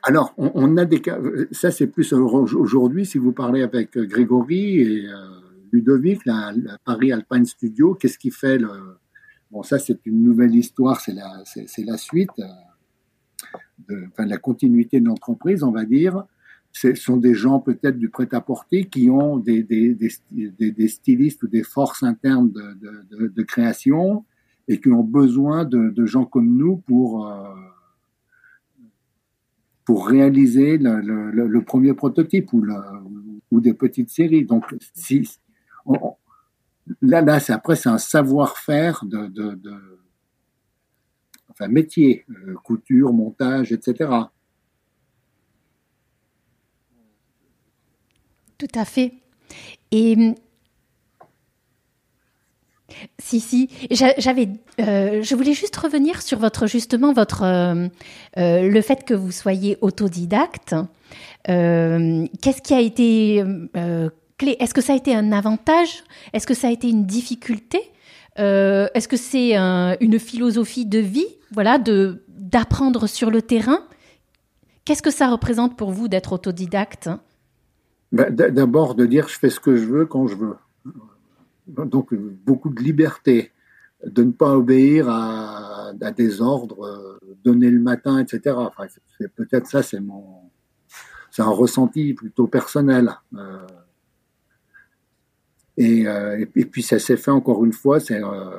Speaker 2: Alors, on, a des cas, ça c'est plus aujourd'hui, si vous parlez avec euh, Grégory et euh, Ludovic, la, Paris Alpine Studio, qu'est-ce qui fait le... Bon, ça c'est une nouvelle histoire, c'est la, c'est, la suite, euh, de, enfin, la continuité de l'entreprise, on va dire. Ce sont des gens peut-être du prêt-à-porter qui ont des, des, des, des, stylistes ou des forces internes de, de, création et qui ont besoin de, gens comme nous pour pour réaliser le, premier prototype ou, ou, des petites séries. Donc, si, là, là, c'est après, c'est un savoir-faire de, enfin, métier, euh, couture, montage, etc.
Speaker 1: Tout à fait. Et si, si. J'avais, euh, je voulais juste revenir sur votre justement votre euh, le fait que vous soyez autodidacte. Qu'est-ce qui a été Est-ce que ça a été un avantage? Est-ce que ça a été une difficulté? Est-ce que c'est une philosophie de vie Voilà, de d'apprendre sur le terrain? Qu'est-ce que ça représente pour vous d'être autodidacte?
Speaker 2: Ben, D'abord de dire je fais ce que je veux quand je veux donc beaucoup de liberté, de ne pas obéir à, des ordres euh, donnés le matin, etc. Peut-être ça, c'est mon, c'est un ressenti plutôt personnel. Euh, et, euh, et, puis ça s'est fait encore une fois, c'est euh,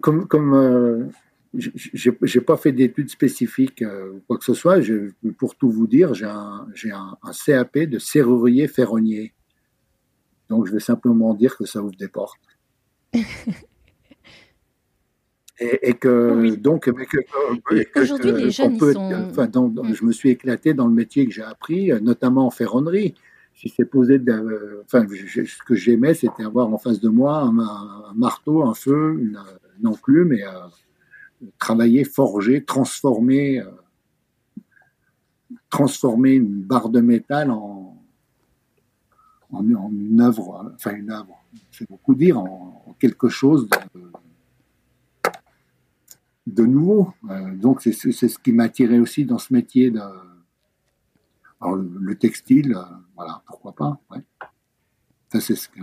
Speaker 2: comme comme euh, j'ai pas fait d'études spécifiques ou quoi que ce soit. Je, pour tout vous dire, j'ai un, j'ai un, un, CAP de serrurier ferronnier. Donc, je vais simplement dire que ça ouvre des portes. *laughs* et, que donc
Speaker 1: aujourd'hui les jeunes sont...
Speaker 2: enfin, mm. je me suis éclaté dans le métier que j'ai appris notamment en ferronnerie ce que j'aimais c'était avoir en face de moi un, marteau un feu une, enclume et euh, travailler forger transformer euh, transformer une barre de métal en une œuvre, enfin une œuvre, c'est beaucoup dire, en, quelque chose de, nouveau. Euh, donc c'est ce qui m'a attiré aussi dans ce métier de alors, le, le textile, euh, voilà, pourquoi pas. Ouais. Ça c'est ce que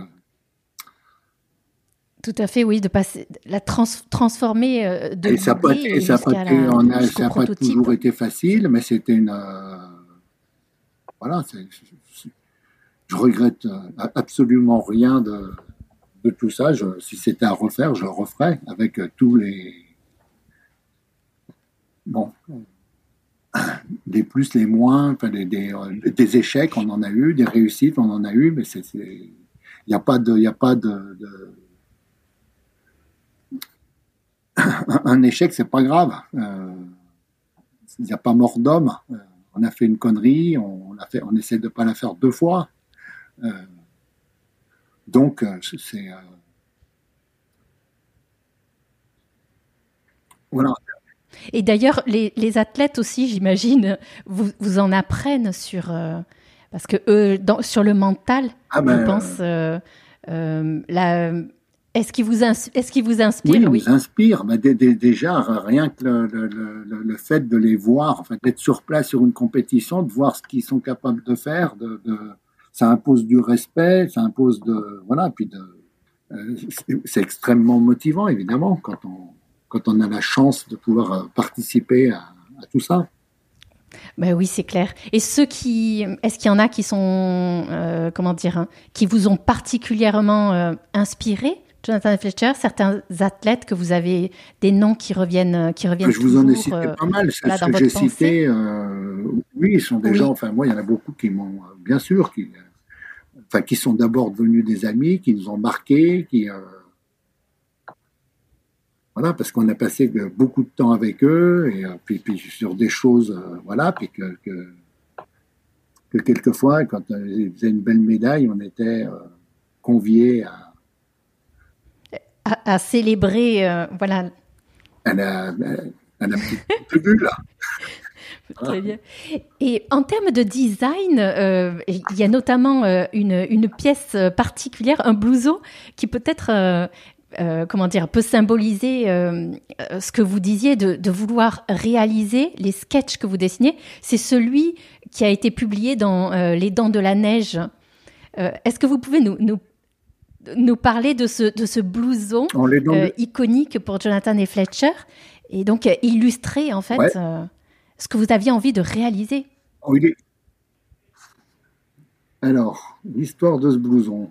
Speaker 1: tout à fait, oui, de passer, la trans, transformer euh, de
Speaker 2: et ça n'a pas, ça pas, la, ça pas toujours été facile, mais c'était une. Euh, voilà, c'est je regrette absolument rien de, de tout ça. Je, si c'était à refaire, je le referais avec tous les bon des plus, les moins, des, euh, des, échecs, on en a eu, des réussites, on en a eu, mais il n'y a pas de il a pas de, *coughs* un, échec, c'est pas grave. Euh, il n'y a pas mort d'homme. Euh, on a fait une connerie, on, fait, on essaie de pas la faire deux fois. Donc, c'est.
Speaker 1: voilà. Et d'ailleurs, les, athlètes aussi, j'imagine, vous, vous, en apprennent sur. parce que eux, dans, sur le mental, ah ben, je pense. la, est-ce qu'il vous, est vous inspire
Speaker 2: Oui, oui. nous inspire. déjà, rien que le, fait de les voir, enfin, d'être sur place sur une compétition, de voir ce qu'ils sont capables de faire, de, ça impose du respect, ça impose de. Voilà, puis de. Euh, c'est extrêmement motivant, évidemment, quand on, quand on a la chance de pouvoir euh, participer à, tout ça.
Speaker 1: Ben oui, c'est clair. Et ceux qui, est-ce qu'il y en a qui sont, euh, comment dire, hein, qui vous ont particulièrement inspiré? Jonathan Fletcher, certains athlètes que vous avez des noms qui reviennent, qui reviennent.
Speaker 2: Je vous en ai cité euh, pas mal. Ce que j'ai cité, euh, oui, ils sont des gens. Enfin, moi, il y en a beaucoup qui m'ont, euh, bien sûr, qui, enfin, qui sont d'abord devenus des amis, qui nous ont marqués, qui, voilà, parce qu'on a passé beaucoup de temps avec eux et puis, puis sur des choses, voilà, puis que, que, que quelquefois, quand ils faisaient une belle médaille, on était conviés à
Speaker 1: à, célébrer, euh, voilà.
Speaker 2: Elle a, elle a vu là. *laughs*
Speaker 1: Très bien. Et en termes de design, euh, il y a notamment euh, une, une, pièce particulière, un blouson qui peut-être, comment dire, peut symboliser ce que vous disiez de, de, vouloir réaliser les sketchs que vous dessinez. C'est celui qui a été publié dans Les Dents de la Neige. Est-ce que vous pouvez nous, nous nous parler de ce, de ce blouson euh, iconique pour Jonathan et Fletcher et donc euh, illustrer en fait euh, ce que vous aviez envie de réaliser?
Speaker 2: Oh, Alors, l'histoire de ce blouson.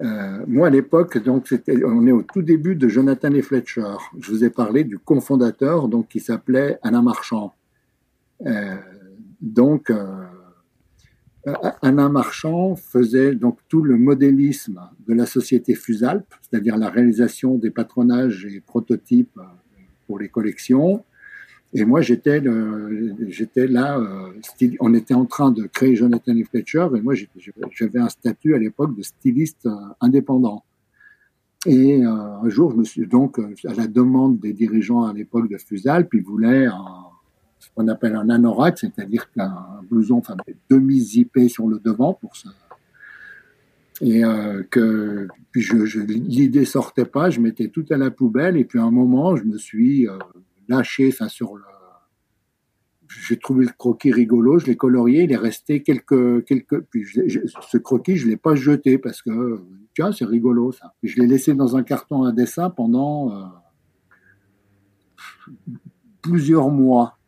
Speaker 2: Moi, à l'époque, donc, on est au tout début de Jonathan et Fletcher. Je vous ai parlé du cofondateur, donc, qui s'appelait Alain Marchand. donc, Alain Marchand faisait donc tout le modélisme de la société Fusalp, c'est-à-dire la réalisation des patronages et prototypes pour les collections. Et moi, j'étais là, euh, on était en train de créer Jonathan et Fletcher, et moi, j'avais un statut à l'époque de styliste euh, indépendant. Et euh, un jour, je me suis donc, à la demande des dirigeants à l'époque de Fusalp, ils voulaient un, ce qu'on appelle un anorak, c'est-à-dire qu'un blouson enfin, demi-zippé sur le devant pour ça. Et que puis je, je l'idée sortait pas, je mettais tout à la poubelle et puis à un moment je me suis lâché, enfin sur le, j'ai trouvé le croquis rigolo, je l'ai colorié, il est resté quelques quelques, puis ce croquis je l'ai pas jeté parce que tiens c'est rigolo ça. je l'ai laissé dans un carton à dessin pendant euh, plusieurs mois.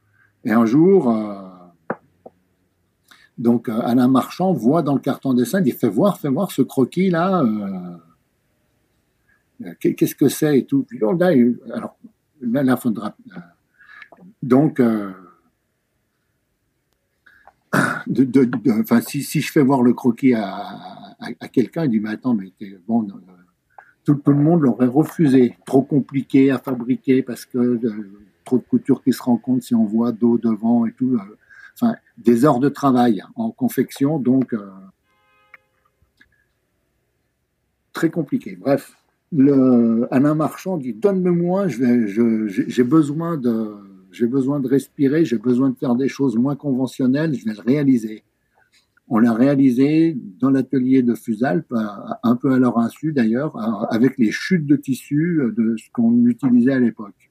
Speaker 2: Et un jour, euh, donc euh, Alain Marchand voit dans le carton dessin, il fait voir, fais voir ce croquis là. Qu'est-ce que c'est et tout. Puis là, alors là faudra. Donc, *coughs* enfin, si, je fais voir le croquis à, quelqu'un, il dit mais attends, mais bon, tout, tout, le monde l'aurait refusé, trop compliqué à fabriquer parce que trop de couture qui se rencontrent si on voit dos devant et tout. Euh, enfin, des heures de travail en confection, donc euh, très compliqué. Bref, le, Alain Marchand dit donne-le-moi, j'ai besoin de, j'ai besoin de respirer, j'ai besoin de faire des choses moins conventionnelles, je vais le réaliser. On l'a réalisé dans l'atelier de Fusalp, un peu à leur insu d'ailleurs, avec les chutes de tissu de ce qu'on utilisait à l'époque.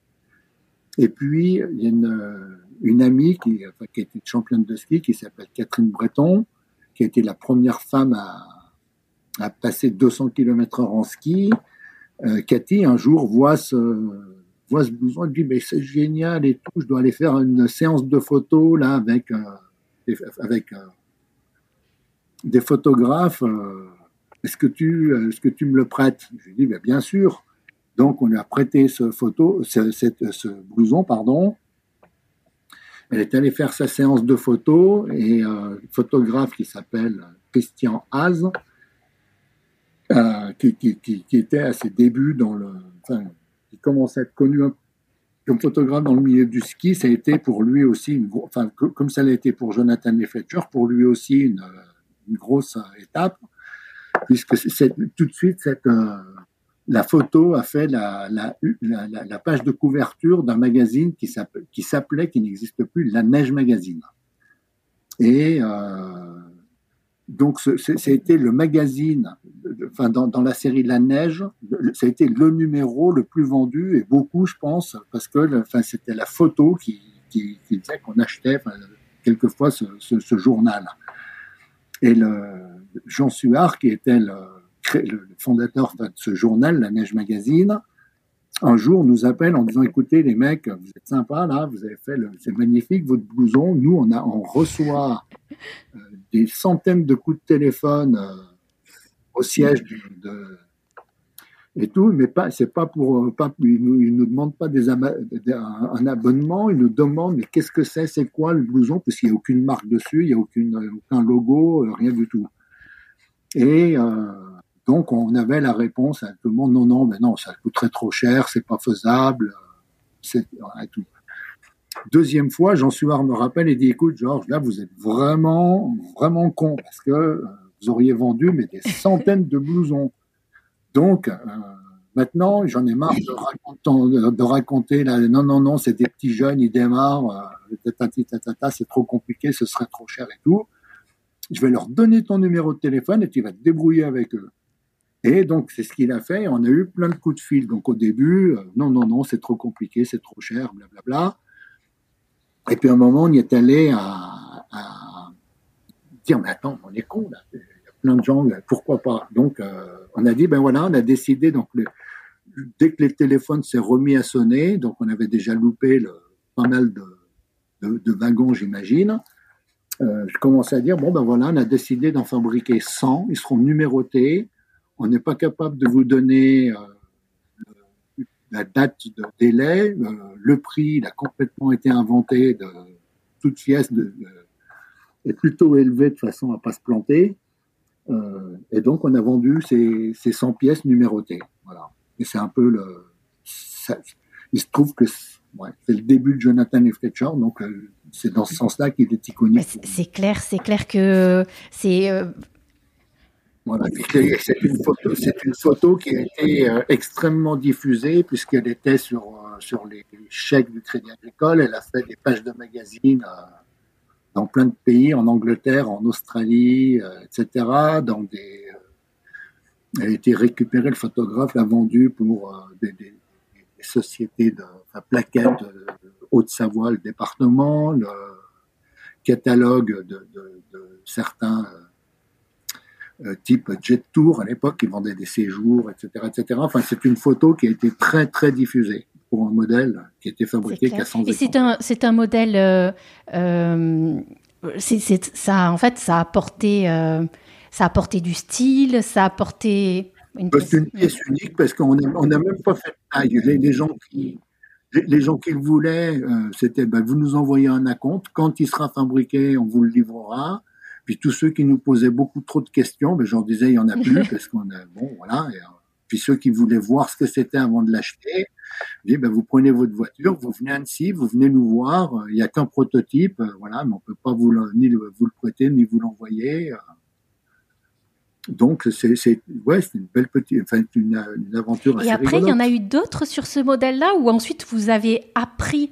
Speaker 2: Et puis, il y a une, une amie qui, enfin, qui championne de ski, qui s'appelle Catherine Breton, qui a été la première femme à, à passer 200 km heure en ski. Euh, Cathy, un jour, voit ce, voit ce blouson, elle dit, mais c'est génial et tout, je dois aller faire une séance de photos, là, avec, euh, avec euh, des photographes. Euh, est-ce que tu, est-ce que tu me le prêtes? Je lui dis, ben, bien sûr. Donc, on lui a prêté ce, photo, ce, ce blouson, pardon. Elle est allée faire sa séance de photos et euh, photographe qui s'appelle Christian Haas, euh, qui, était à ses débuts dans le, enfin, qui commençait à être connu comme photographe dans le milieu du ski, ça a été pour lui aussi, une enfin, comme ça l'a été pour Jonathan Fletcher, pour lui aussi une, grosse étape, puisque c'est tout de suite cette, euh, la photo a fait la, la, page de couverture d'un magazine qui s'appelait, qui n'existe plus, La Neige Magazine. Et euh, donc, c'était le magazine, enfin, dans, la série La Neige, ça a été le numéro le plus vendu, et beaucoup, je pense, parce que enfin, c'était la photo qui, qui, qu'on achetait quelquefois ce, journal. Et le, Jean Suard, qui était le fondateur de ce journal, La Neige Magazine, un jour nous appelle en disant écoutez les mecs, vous êtes sympas là, vous avez fait le, c'est magnifique votre blouson. Nous on a on reçoit euh, des centaines de coups de téléphone euh, au siège de et tout, mais pas c'est pas pour euh, pas ils nous, nous demandent pas des, un, abonnement, ils nous demandent mais qu'est-ce que c'est, c'est quoi le blouson? Parce qu'il y a aucune marque dessus, il y a aucune aucun logo, rien du tout. Et euh, donc, on avait la réponse à tout le monde, non, non, mais non, ça coûterait trop cher, c'est pas faisable, c'est tout. Deuxième fois, Jean Suard me rappelle et dit, écoute, Georges, là, vous êtes vraiment, vraiment con, parce que euh, vous auriez vendu, mais des centaines de blousons. Donc, euh, maintenant, j'en ai marre de raconter, là, non, non, non, c'est des petits jeunes, ils démarrent, euh, c'est trop compliqué, ce serait trop cher et tout. Je vais leur donner ton numéro de téléphone et tu vas te débrouiller avec eux. Et donc, c'est ce qu'il a fait. On a eu plein de coups de fil. Donc, au début, euh, non, non, non, c'est trop compliqué, c'est trop cher, blablabla. Bla, bla. Et puis, à un moment, on y est allé à, dire, mais attends, on est con, là. Il y a plein de gens, pourquoi pas? Donc, euh, on a dit, ben voilà, on a décidé, donc, dès que les téléphones s'est remis à sonner, donc on avait déjà loupé pas mal de, wagons, j'imagine. Euh, je commençais à dire, bon, ben voilà, on a décidé d'en fabriquer 100, ils seront numérotés on n'est pas capable de vous donner euh, la date de délai, euh, le prix, il a complètement été inventé de toute pièce de, est plutôt élevé de façon à pas se planter. Euh, et donc, on a vendu ces, ces 100 pièces numérotées. Voilà. Et c'est un peu le. Il se trouve que c'est le début de Jonathan et Fletcher, donc euh, c'est dans ce sens-là qu'il est iconique.
Speaker 1: C'est clair, c'est clair que c'est
Speaker 2: c'est une photo, qui a été euh, extrêmement diffusée puisqu'elle était sur euh, sur les chèques du Crédit Agricole. Elle a fait des pages de magazines euh, dans plein de pays, en Angleterre, en Australie, etc. Dans des, elle a été récupérée, le photographe l'a vendue pour des, sociétés de enfin, plaquettes Haute-Savoie, le département, le catalogue de, certains type Jet Tour à l'époque, qui vendait des séjours, etc., etc. Enfin, c'est une photo qui a été très très diffusée pour un modèle qui a été fabriqué qu'à 100
Speaker 1: Et c'est un c'est un modèle euh, euh, c'est ça en fait ça a apporté euh, ça a apporté du style, ça a apporté
Speaker 2: une pièce, une pièce unique parce qu'on n'a on a même pas fait de taille. Les, les gens qui les gens qui le voulaient, euh, c'était ben, vous nous envoyez un acompte, quand il sera fabriqué, on vous le livrera. Puis tous ceux qui nous posaient beaucoup trop de questions, ben j'en disais il y en a *laughs* plus parce qu'on a bon voilà. Et, euh, puis ceux qui voulaient voir ce que c'était avant de l'acheter, ben vous prenez votre voiture, vous venez à Annecy, vous venez nous voir. Euh, il n'y a qu'un prototype, euh, voilà, mais on peut pas vous le, ni vous le prêter ni vous l'envoyer. Donc c'est ouais c'est une belle petite enfin une, une aventure.
Speaker 1: Et après il y en a eu d'autres sur ce modèle-là ou ensuite vous avez appris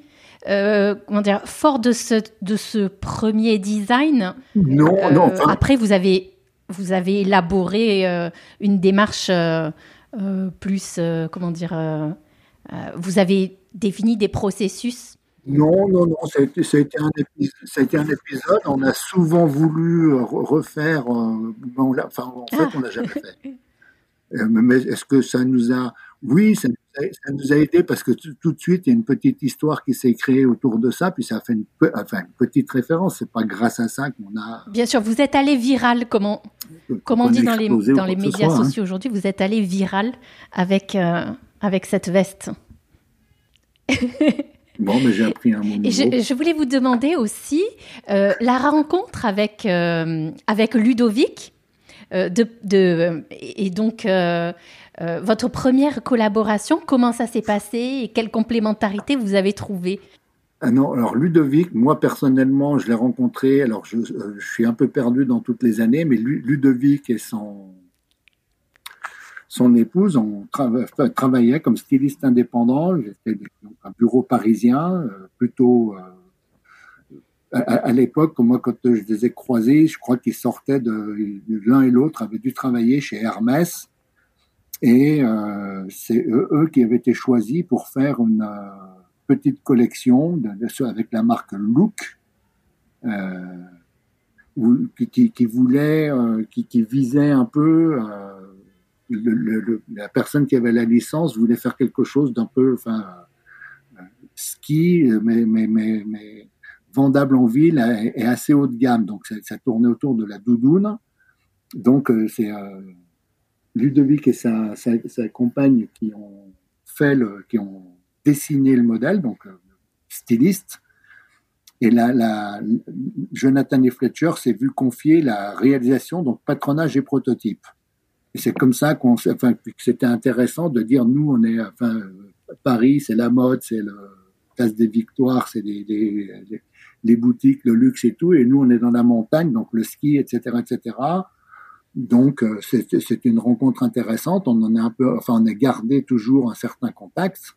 Speaker 1: euh, comment dire, fort de ce, de ce premier design.
Speaker 2: Non, euh, non.
Speaker 1: Après, vous avez, vous avez élaboré euh, une démarche plus, comment dire, vous avez défini des processus?
Speaker 2: Non, non, non, ça a été, ça a été, un, épisode, un épisode. On a souvent voulu refaire. enfin, en fait, ah. on l'a jamais fait. mais est-ce que ça nous a. Oui, ça nous ça nous a aidé parce que tout de suite, il y a une petite histoire qui s'est créée autour de ça, puis ça a fait une, enfin, une petite référence. C'est pas grâce à ça qu'on a.
Speaker 1: Bien sûr, vous êtes allé viral, comme on, comme on dit dans les, dans les médias hein. sociaux aujourd'hui, vous êtes allé viral avec, euh, avec cette veste. *laughs*
Speaker 2: Bon, mais j'ai appris un mot.
Speaker 1: Je, je, voulais vous demander aussi euh, la rencontre avec, euh, avec Ludovic. Euh, de, de, et donc, votre première collaboration, comment ça s'est passé et quelle complémentarité vous avez trouvé
Speaker 2: ah non, alors Ludovic, moi personnellement, je l'ai rencontré, alors je, je, suis un peu perdu dans toutes les années, mais Ludovic et son, son épouse ont travaillé comme styliste indépendant. J'étais un bureau parisien, euh, plutôt euh, à, l'époque, moi, quand je les ai croisés, je crois qu'ils sortaient de, l'un et l'autre avaient dû travailler chez Hermès. Et euh, c'est eux, qui avaient été choisis pour faire une petite collection de, avec la marque Look, qui, qui, voulait, qui, qui, visait un peu le, la personne qui avait la licence voulait faire quelque chose d'un peu, enfin, ski, mais, mais, mais, mais, vendable en ville et assez haut de gamme. Donc, ça, ça tournait autour de la doudoune. Donc, euh, c'est euh, Ludovic et sa, compagne qui ont fait le, qui ont dessiné le modèle, donc euh, styliste. Et là, Jonathan et Fletcher s'est vu confier la réalisation, donc patronage et prototype c'est comme ça qu'on, enfin, que c'était intéressant de dire, nous, on est, enfin, Paris, c'est la mode, c'est le place des victoires, c'est les, boutiques, le luxe et tout, et nous, on est dans la montagne, donc le ski, etc., etc. Donc, euh, c'est une rencontre intéressante. On en a un peu, enfin, on a gardé toujours un certain contact.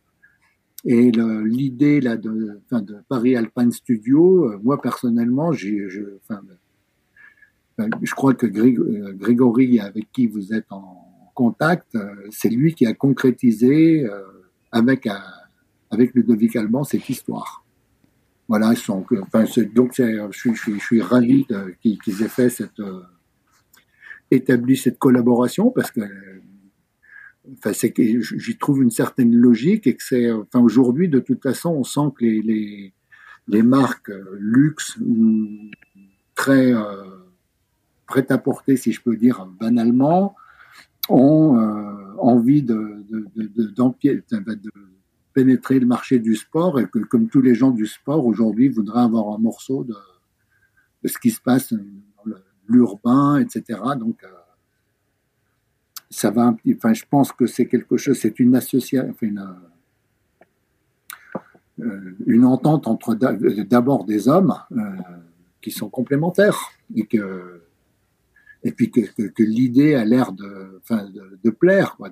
Speaker 2: Et l'idée là de, enfin, de Paris Alpine Studio, euh, moi personnellement, j'ai, je, enfin, je crois que euh, Grégory, avec qui vous êtes en contact, euh, c'est lui qui a concrétisé euh, avec, avec Ludovic Alban cette histoire. Voilà, sont, enfin, donc je suis, je, suis, je suis ravi qu'ils aient fait cette, établi cette collaboration parce que enfin, c'est que j'y trouve une certaine logique et que c'est, enfin, aujourd'hui, de toute façon, on sent que les, les, les marques luxe ou très, prêt à porter, si je peux dire banalement, ont euh, envie de, de, pénétrer le marché du sport et que, comme tous les gens du sport aujourd'hui, voudraient avoir un morceau de, ce qui se passe l'urbain, etc. Donc, euh, ça va enfin, je pense que c'est quelque chose, c'est une association, une, euh, une entente entre d'abord des hommes qui sont complémentaires et que et puis que, que, l'idée a l'air de, enfin, de, plaire, quoi,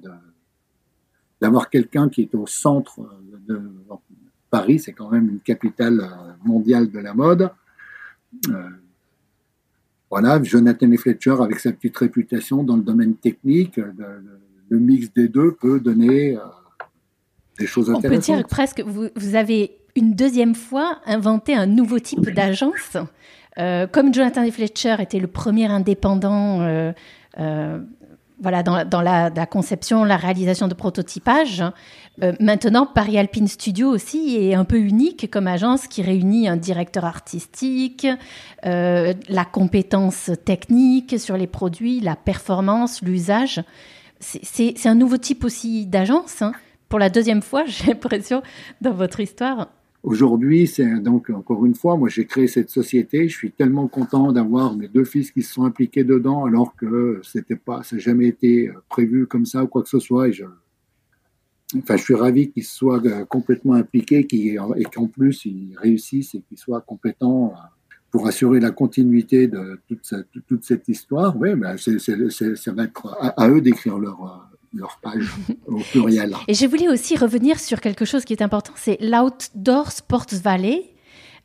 Speaker 2: d'avoir quelqu'un qui est au centre de, Paris, c'est quand même une capitale euh, mondiale de la mode. Euh, voilà, Jonathan et Fletcher, avec sa petite réputation dans le domaine technique, le, le mix des deux peut donner euh, des choses intéressantes.
Speaker 1: On peut dire presque, vous, vous avez une deuxième fois inventé un nouveau type d'agence. Euh, comme Jonathan Fletcher était le premier indépendant euh, voilà, dans, la, conception, la réalisation de prototypage. maintenant, Paris Alpine Studio aussi est un peu unique comme agence qui réunit un directeur artistique, la compétence technique sur les produits, la performance, l'usage. C'est un nouveau type aussi d'agence. Hein. Pour la deuxième fois, *laughs* j'ai l'impression, dans votre histoire.
Speaker 2: Aujourd'hui, c'est donc encore une fois, moi j'ai créé cette société. Je suis tellement content d'avoir mes deux fils qui se sont impliqués dedans, alors que c'était pas, ça n'a jamais été prévu comme ça ou quoi que ce soit. Je, enfin, je suis ravi qu'ils soient euh, complètement impliqués, et qu'en plus ils réussissent et qu'ils soient compétents euh, pour assurer la continuité de toute cette, histoire. Oui, ben c'est, à, à eux d'écrire leur euh, leur page au pluriel.
Speaker 1: Et je voulais aussi revenir sur quelque chose qui est important, c'est l'Outdoor Sports Valley,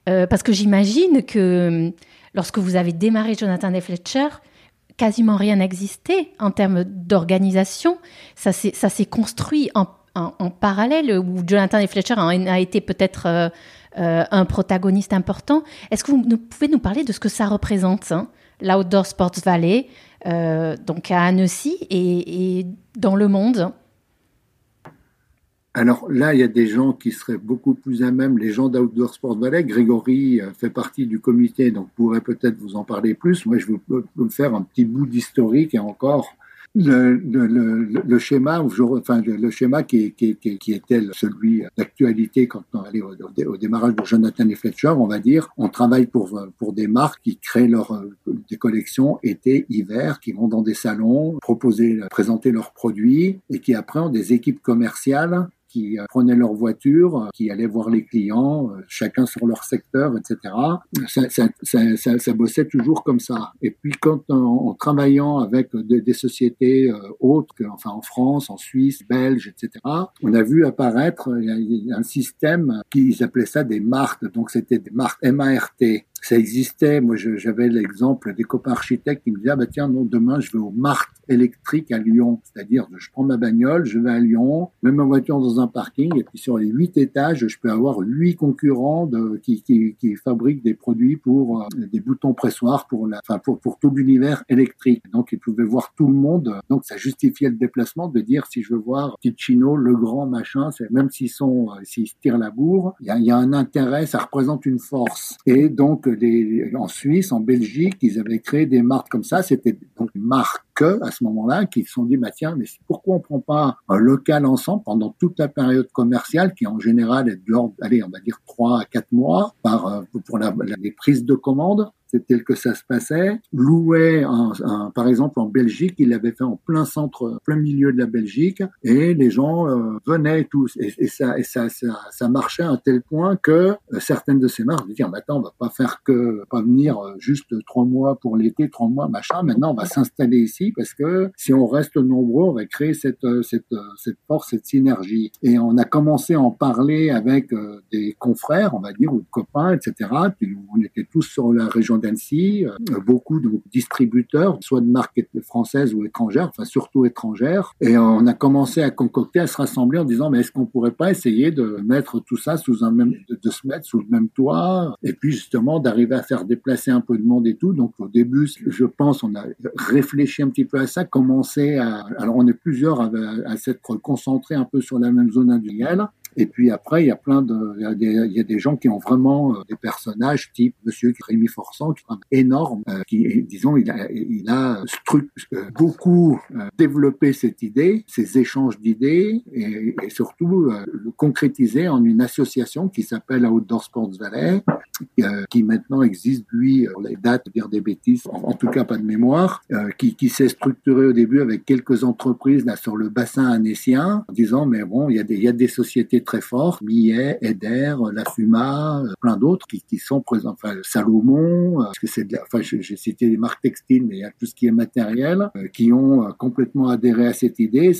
Speaker 1: euh, parce que j'imagine que hum, lorsque vous avez démarré Jonathan et Fletcher, quasiment rien n'existait en termes d'organisation. Ça s'est construit en, parallèle, où Jonathan et Fletcher a, été peut-être euh, euh, un protagoniste important. Est-ce que vous pouvez nous parler de ce que ça représente, hein, l'Outdoor Sports Valley? Donc à Annecy et, dans le monde
Speaker 2: alors là, il y a des gens qui seraient beaucoup plus à même, les gens d'Outdoor Sport Valley. Grégory euh, fait partie du comité, donc pourrait peut-être vous en parler plus. Moi, je veux me faire un petit bout d'historique et encore. Le, le, le, le schéma, enfin le, schéma qui, qui, qui, était celui d'actualité quand on allait au, démarrage de Jonathan et Fletcher, on va dire, on travaille pour pour des marques qui créent leur des collections été, hiver, qui vont dans des salons, proposer, présenter leurs produits et qui après ont des équipes commerciales qui euh, prenaient leur voiture, euh, qui allaient voir les clients, euh, chacun sur leur secteur, etc. Ça, ça, ça, ça bossait toujours comme ça. Et puis quand en, travaillant avec des, sociétés autres, enfin en France, en Suisse, Belge, etc., on a vu apparaître un système qu'ils appelaient ça des marques. Donc c'était des marques M-A-R-T ça existait. Moi, j'avais l'exemple des copains architectes qui me disaient, ah bah tiens, non, demain, je vais au Marc électrique à Lyon. C'est-à-dire, je prends ma bagnole, je vais à Lyon, mets ma voiture dans un parking, et puis sur les huit étages, je peux avoir huit concurrents de, qui, qui, qui fabriquent des produits pour euh, des boutons pressoirs pour la, enfin, pour, pour tout l'univers électrique. Donc, ils pouvaient voir tout le monde. Donc, ça justifiait le déplacement de dire, si je veux voir Ticino, le grand machin, même s'ils sont, euh, s'ils tirent la bourre, il y a, y a un intérêt, ça représente une force. Et donc, en Suisse, en Belgique, ils avaient créé des marques comme ça. C'était donc une marque à ce moment-là qui se sont dit bah tiens mais pourquoi on prend pas un local ensemble pendant toute la période commerciale qui en général est de l'ordre allez on va dire trois à quatre mois par euh, pour les prises de commandes c'est tel que ça se passait. Louait, par exemple, en Belgique, il l'avait fait en plein centre, plein milieu de la Belgique, et les gens euh, venaient tous. Et, ça, ça, ça, ça, marchait à un tel point que euh, certaines de ces marques disaient, maintenant, on va pas faire que, pas venir juste trois mois pour l'été, trois mois, machin. Maintenant, on va s'installer ici parce que si on reste nombreux, on va créer cette, cette, cette force, cette synergie. Et on a commencé à en parler avec des confrères, on va dire, ou de copains, etc. Puis on était tous sur la région d'Annecy, euh, beaucoup de distributeurs, soit de marques françaises ou étrangères, enfin surtout étrangères. Et on a commencé à concocter, à se rassembler en disant, mais est-ce qu'on pourrait pas essayer de mettre tout ça sous un même, de, se mettre sous le même toit, et puis justement d'arriver à faire déplacer un peu de monde et tout. Donc au début, je pense, on a réfléchi un petit peu à ça, commencé à, alors on est plusieurs à, à s'être concentrés un peu sur la même zone industrielle. Et puis après, il y a plein de, il y a des, gens qui ont vraiment euh, des personnages type Monsieur Rémi Forçant, qui est énorme, euh, qui, disons, il a, euh, beaucoup développé cette idée, ces échanges d'idées, et, surtout le concrétiser en une association qui s'appelle Outdoor Sports Valley, qui maintenant existe, lui, les dates, dire des bêtises, en, tout cas pas de mémoire, qui, qui s'est structuré au début avec quelques entreprises là sur le bassin annécien, en disant mais bon, il y a des, il y a des sociétés très forts, Millet, Eder, La Fuma, euh, plein d'autres qui, sont présents, enfin Salomon, euh, parce que c'est, enfin j'ai cité des marques textiles, mais il y a tout ce qui est matériel, euh, qui ont complètement adhéré à cette idée.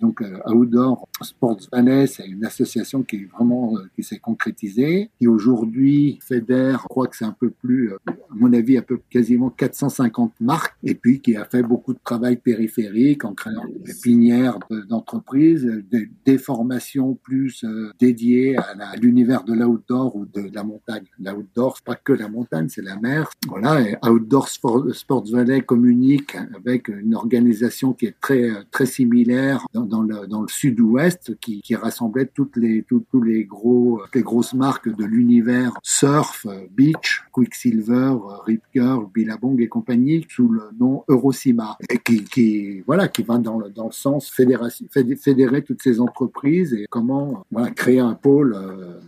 Speaker 2: Donc Outdoor Sports Valley, c'est une association qui est vraiment qui s'est concrétisée, qui aujourd'hui fédère, je crois que c'est un peu plus, à mon avis, un peu quasiment 450 marques, et puis qui a fait beaucoup de travail périphérique en créant des pinières d'entreprises, des formations plus euh, dédié à l'univers de l'outdoor ou de la montagne. L'outdoor, c'est pas que la montagne, c'est la mer. Voilà, et Outdoor Sports Valley communique avec une organisation qui est très très similaire dans, le, dans le sud-ouest, qui, rassemblait toutes les tous les gros les grosses marques de l'univers surf, beach, Quicksilver, Rip Curl, Billabong et compagnie sous le nom Eurocima et qui, qui voilà qui va dans le dans le sens fédération fédérer toutes ces entreprises et comment créer un pôle euh,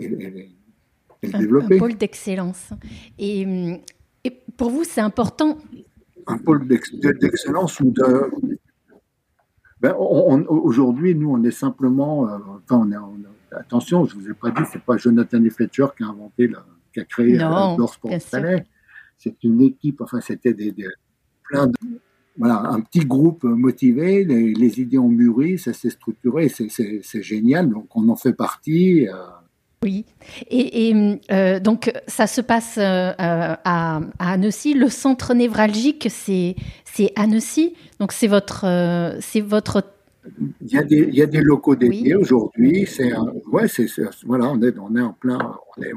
Speaker 1: et, développer. Un pôle d'excellence. Et, pour vous, c'est important.
Speaker 2: Un pôle d'excellence ou de. Ben, Aujourd'hui, nous, on est simplement. Euh, enfin, attention, je ne vous ai pas dit, c'est pas Jonathan et Fletcher qui a inventé, qui a créé euh, Sport C'est une équipe, enfin, c'était des, plein de voilà, un petit groupe motivé, les, idées ont mûri, ça s'est structuré, c'est génial, donc on en fait partie. Euh.
Speaker 1: Oui, et, euh, donc ça se passe euh, à, Annecy. Le centre névralgique, c'est Annecy, donc c'est votre, c'est votre.
Speaker 2: Il y, a des, il y a des locaux dédiés aujourd'hui. C'est ouais, c'est voilà, on est, on est en plein. On est,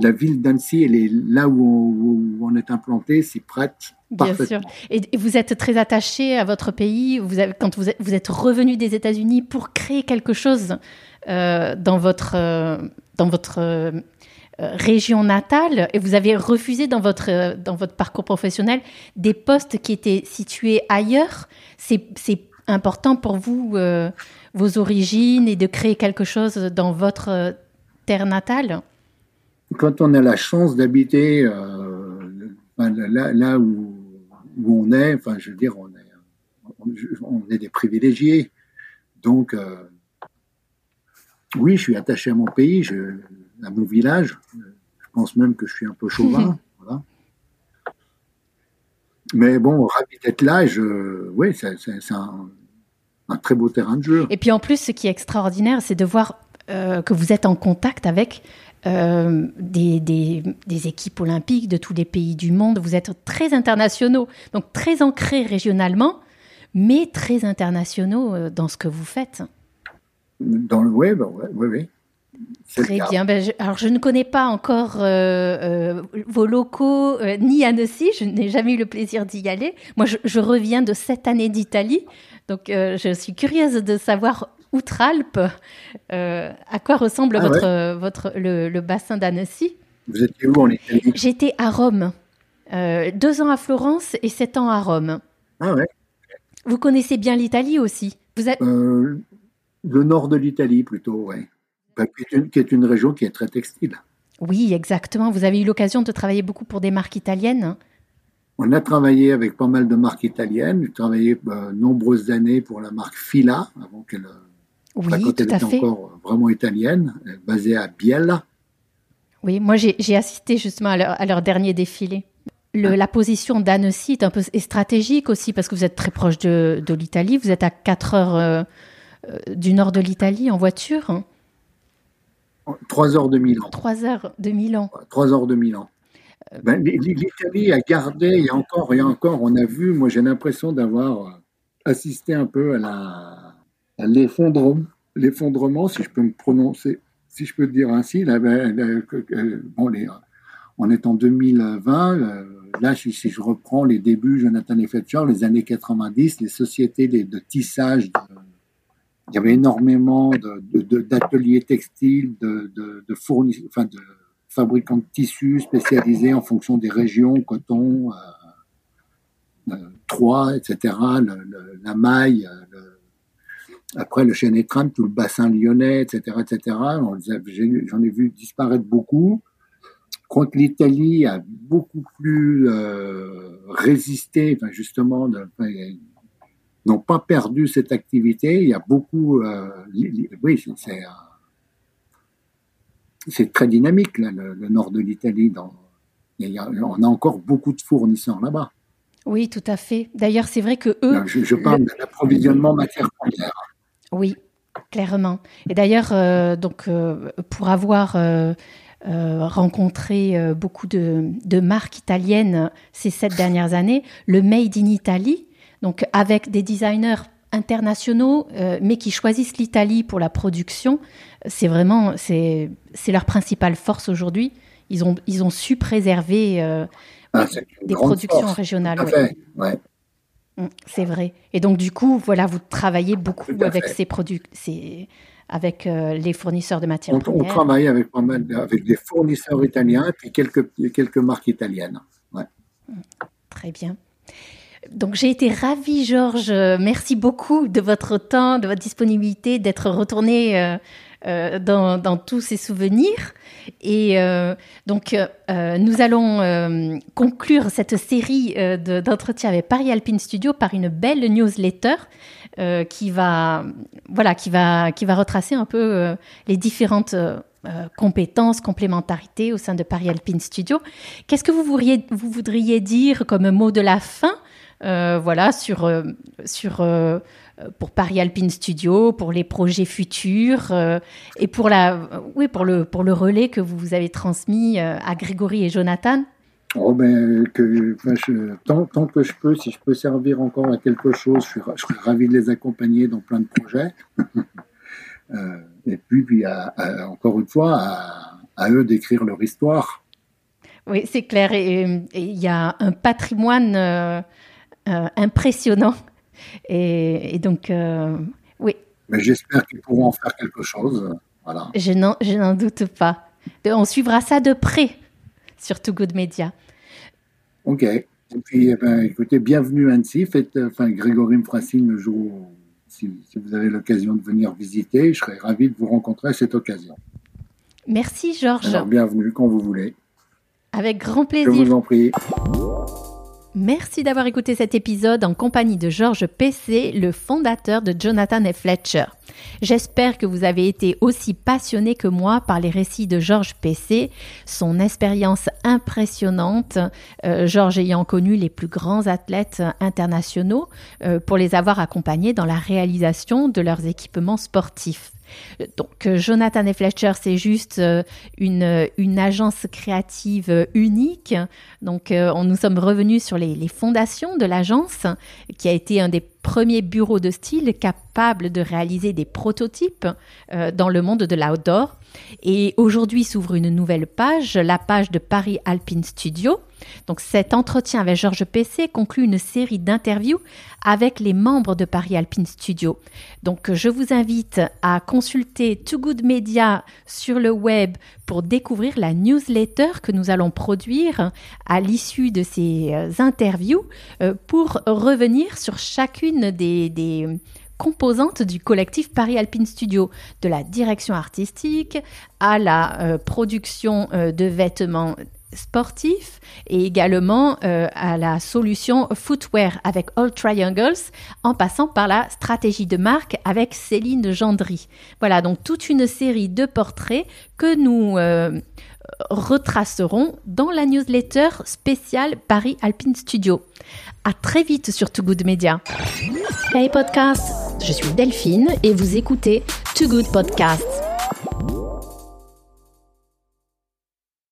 Speaker 2: la ville d'Annecy, elle est là où on, est implanté, s'y prête Bien sûr.
Speaker 1: Et, vous êtes très attaché à votre pays. Vous avez, quand vous êtes, vous êtes revenu des États-Unis pour créer quelque chose euh, dans votre, euh, dans votre euh, région natale et vous avez refusé dans votre, dans votre parcours professionnel des postes qui étaient situés ailleurs. C'est important pour vous, vos origines et de créer quelque chose dans votre terre natale?
Speaker 2: Quand on a la chance d'habiter là, là où, où, on est, enfin, je veux dire, on est, on, est des privilégiés. Donc, euh, oui, je suis attaché à mon pays, je, à mon village. Je pense même que je suis un peu chauvin. *laughs* voilà. Mais bon, ravi d'être là. Je, oui, c'est un, un, très beau terrain de jeu.
Speaker 1: Et puis en plus, ce qui est extraordinaire, c'est de voir euh, que vous êtes en contact avec euh, des, des, des, équipes olympiques de tous les pays du monde. Vous êtes très internationaux, donc très ancrés régionalement, mais très internationaux euh, dans ce que vous faites.
Speaker 2: Dans le web, oui, oui.
Speaker 1: Très bien. Ben, alors, je ne connais pas encore euh, vos locaux ni Annecy. Je n'ai jamais eu le plaisir d'y aller. Moi, je, je, reviens de sept années d'Italie. Donc, je suis curieuse de savoir Outre-Alpes. Euh, à quoi ressemble ah votre, votre, le, bassin d'Annecy
Speaker 2: Vous étiez où en Italie?
Speaker 1: J'étais à Rome. Euh, deux ans à Florence et sept ans à Rome.
Speaker 2: Ah ouais
Speaker 1: Vous connaissez bien l'Italie aussi Vous
Speaker 2: euh, Le nord de l'Italie plutôt, oui. Qui, est une, région qui est très textile.
Speaker 1: Oui, exactement. Vous avez eu l'occasion de travailler beaucoup pour des marques italiennes
Speaker 2: on a travaillé avec pas mal de marques italiennes. J'ai travaillé nombreuses années pour la marque Fila, avant qu'elle
Speaker 1: oui, quand tout elle était
Speaker 2: encore vraiment italienne, basée à Biella.
Speaker 1: Oui, moi j'ai assisté justement à leur, dernier défilé. Le, ah. La position d'Annecy est un peu stratégique aussi parce que vous êtes très proche de, de l'Italie. Vous êtes à 4 heures euh, euh, du nord de l'Italie en voiture.
Speaker 2: 3 heures de Milan.
Speaker 1: 3 heures de Milan.
Speaker 2: 3 heures de Milan. Euh, ben, L'Italie a gardé, il y a encore et encore, on a vu, moi j'ai l'impression d'avoir assisté un peu à la, l'effondrement, si je peux me prononcer, si je peux dire ainsi. Là, bon, on est en 2020. Euh, là, si, je reprends les débuts, Jonathan et Fletcher, les années 90, les sociétés de, tissage, il y avait énormément d'ateliers textiles, de, de, fournisseurs, enfin, de fabricants de tissus spécialisés en fonction des régions, coton, euh, euh etc., la maille, le, après, le chêne étreinte, tout le bassin lyonnais, etc., etc. J'en ai vu disparaître beaucoup. Contre l'Italie a beaucoup plus euh, résisté, enfin justement, n'ont pas perdu cette activité. Il y a beaucoup, euh, oui, c'est c'est très dynamique là, le, nord de l'Italie. on a encore beaucoup de fournisseurs là-bas.
Speaker 1: Oui, tout à fait. D'ailleurs, c'est vrai que eux.
Speaker 2: Je, je parle de l'approvisionnement matière première.
Speaker 1: Oui, clairement. Et d'ailleurs, euh, donc euh, pour avoir euh, rencontré beaucoup de, marques italiennes ces sept dernières années, le Made in Italy, donc avec des designers internationaux, mais qui choisissent l'Italie pour la production, c'est vraiment c'est leur principale force aujourd'hui. Ils ont ils ont su préserver ah, des productions régionales. C'est vrai. Et donc, du coup, voilà, vous travaillez beaucoup avec ces produits, avec euh, les fournisseurs de matières
Speaker 2: on,
Speaker 1: premières.
Speaker 2: On travaille avec, avec des fournisseurs italiens et puis quelques, quelques marques italiennes. Ouais. Mm,
Speaker 1: très bien. Donc j'ai été ravie, Georges. Merci beaucoup de votre temps, de votre disponibilité, d'être retourné euh, euh, dans, tous ces souvenirs. Et euh, donc, euh, nous allons conclure cette série d'entretiens avec Paris Alpine Studio par une belle newsletter qui va, voilà, qui va, qui va retracer un peu les différentes compétences, complémentarités au sein de Paris Alpine Studio. Qu'est-ce que vous voudriez, vous voudriez dire comme mot de la fin, voilà, sur, sur pour Paris Alpine Studio, pour les projets futurs euh, et pour, la, oui, pour, le, pour le relais que vous avez transmis euh, à Grégory et Jonathan
Speaker 2: oh ben, que, tant, tant, que je peux, si je peux servir encore à quelque chose, je, suis, je serais ravi de les accompagner dans plein de projets. *laughs* et puis, puis encore une fois, à, à eux d'écrire leur histoire.
Speaker 1: Oui, c'est clair. Et il y a un patrimoine impressionnant et, donc, euh, oui.
Speaker 2: Mais j'espère qu'ils pourront en faire quelque chose. Voilà.
Speaker 1: Je n'en doute pas. On suivra ça de près sur Too Good Media.
Speaker 2: Ok. Et puis, eh ben, écoutez, bienvenue à Annecy. Faites, enfin, Grégory signe le jour où, si, vous avez l'occasion de venir visiter. Je serai ravi de vous rencontrer à cette occasion.
Speaker 1: Merci, Georges.
Speaker 2: Alors, bienvenue quand vous voulez.
Speaker 1: Avec grand plaisir.
Speaker 2: Je vous en prie.
Speaker 1: Merci d'avoir écouté cet épisode en compagnie de Georges PC, le fondateur de Jonathan et Fletcher. J'espère que vous avez été aussi passionné que moi par les récits de Georges PC, son expérience impressionnante, euh, Georges ayant connu les plus grands athlètes internationaux euh, pour les avoir accompagnés dans la réalisation de leurs équipements sportifs. Donc euh, Jonathan et Fletcher, c'est juste euh, une, une agence créative euh, unique. Donc on, nous sommes revenus sur les, les fondations de l'agence, qui a été un des premiers bureaux de style capables de réaliser des prototypes dans le monde de l'outdoor. Et aujourd'hui s'ouvre une nouvelle page, la page de Paris Alpine Studio. Donc cet entretien avec Georges PC conclut une série d'interviews avec les membres de Paris Alpine Studio. Donc je vous invite à consulter Too Good Media sur le web pour découvrir la newsletter que nous allons produire à l'issue de ces euh, interviews euh, pour revenir sur chacune des, des composante du collectif Paris Alpine Studio, de la direction artistique à la euh, production euh, de vêtements sportifs et également euh, à la solution footwear avec All Triangles en passant par la stratégie de marque avec Céline Gendry. Voilà donc toute une série de portraits que nous retracerons dans la newsletter spéciale Paris Alpine Studio. À très vite sur Too Good Media. Hey podcast, je suis Delphine et vous écoutez Too Good Podcast.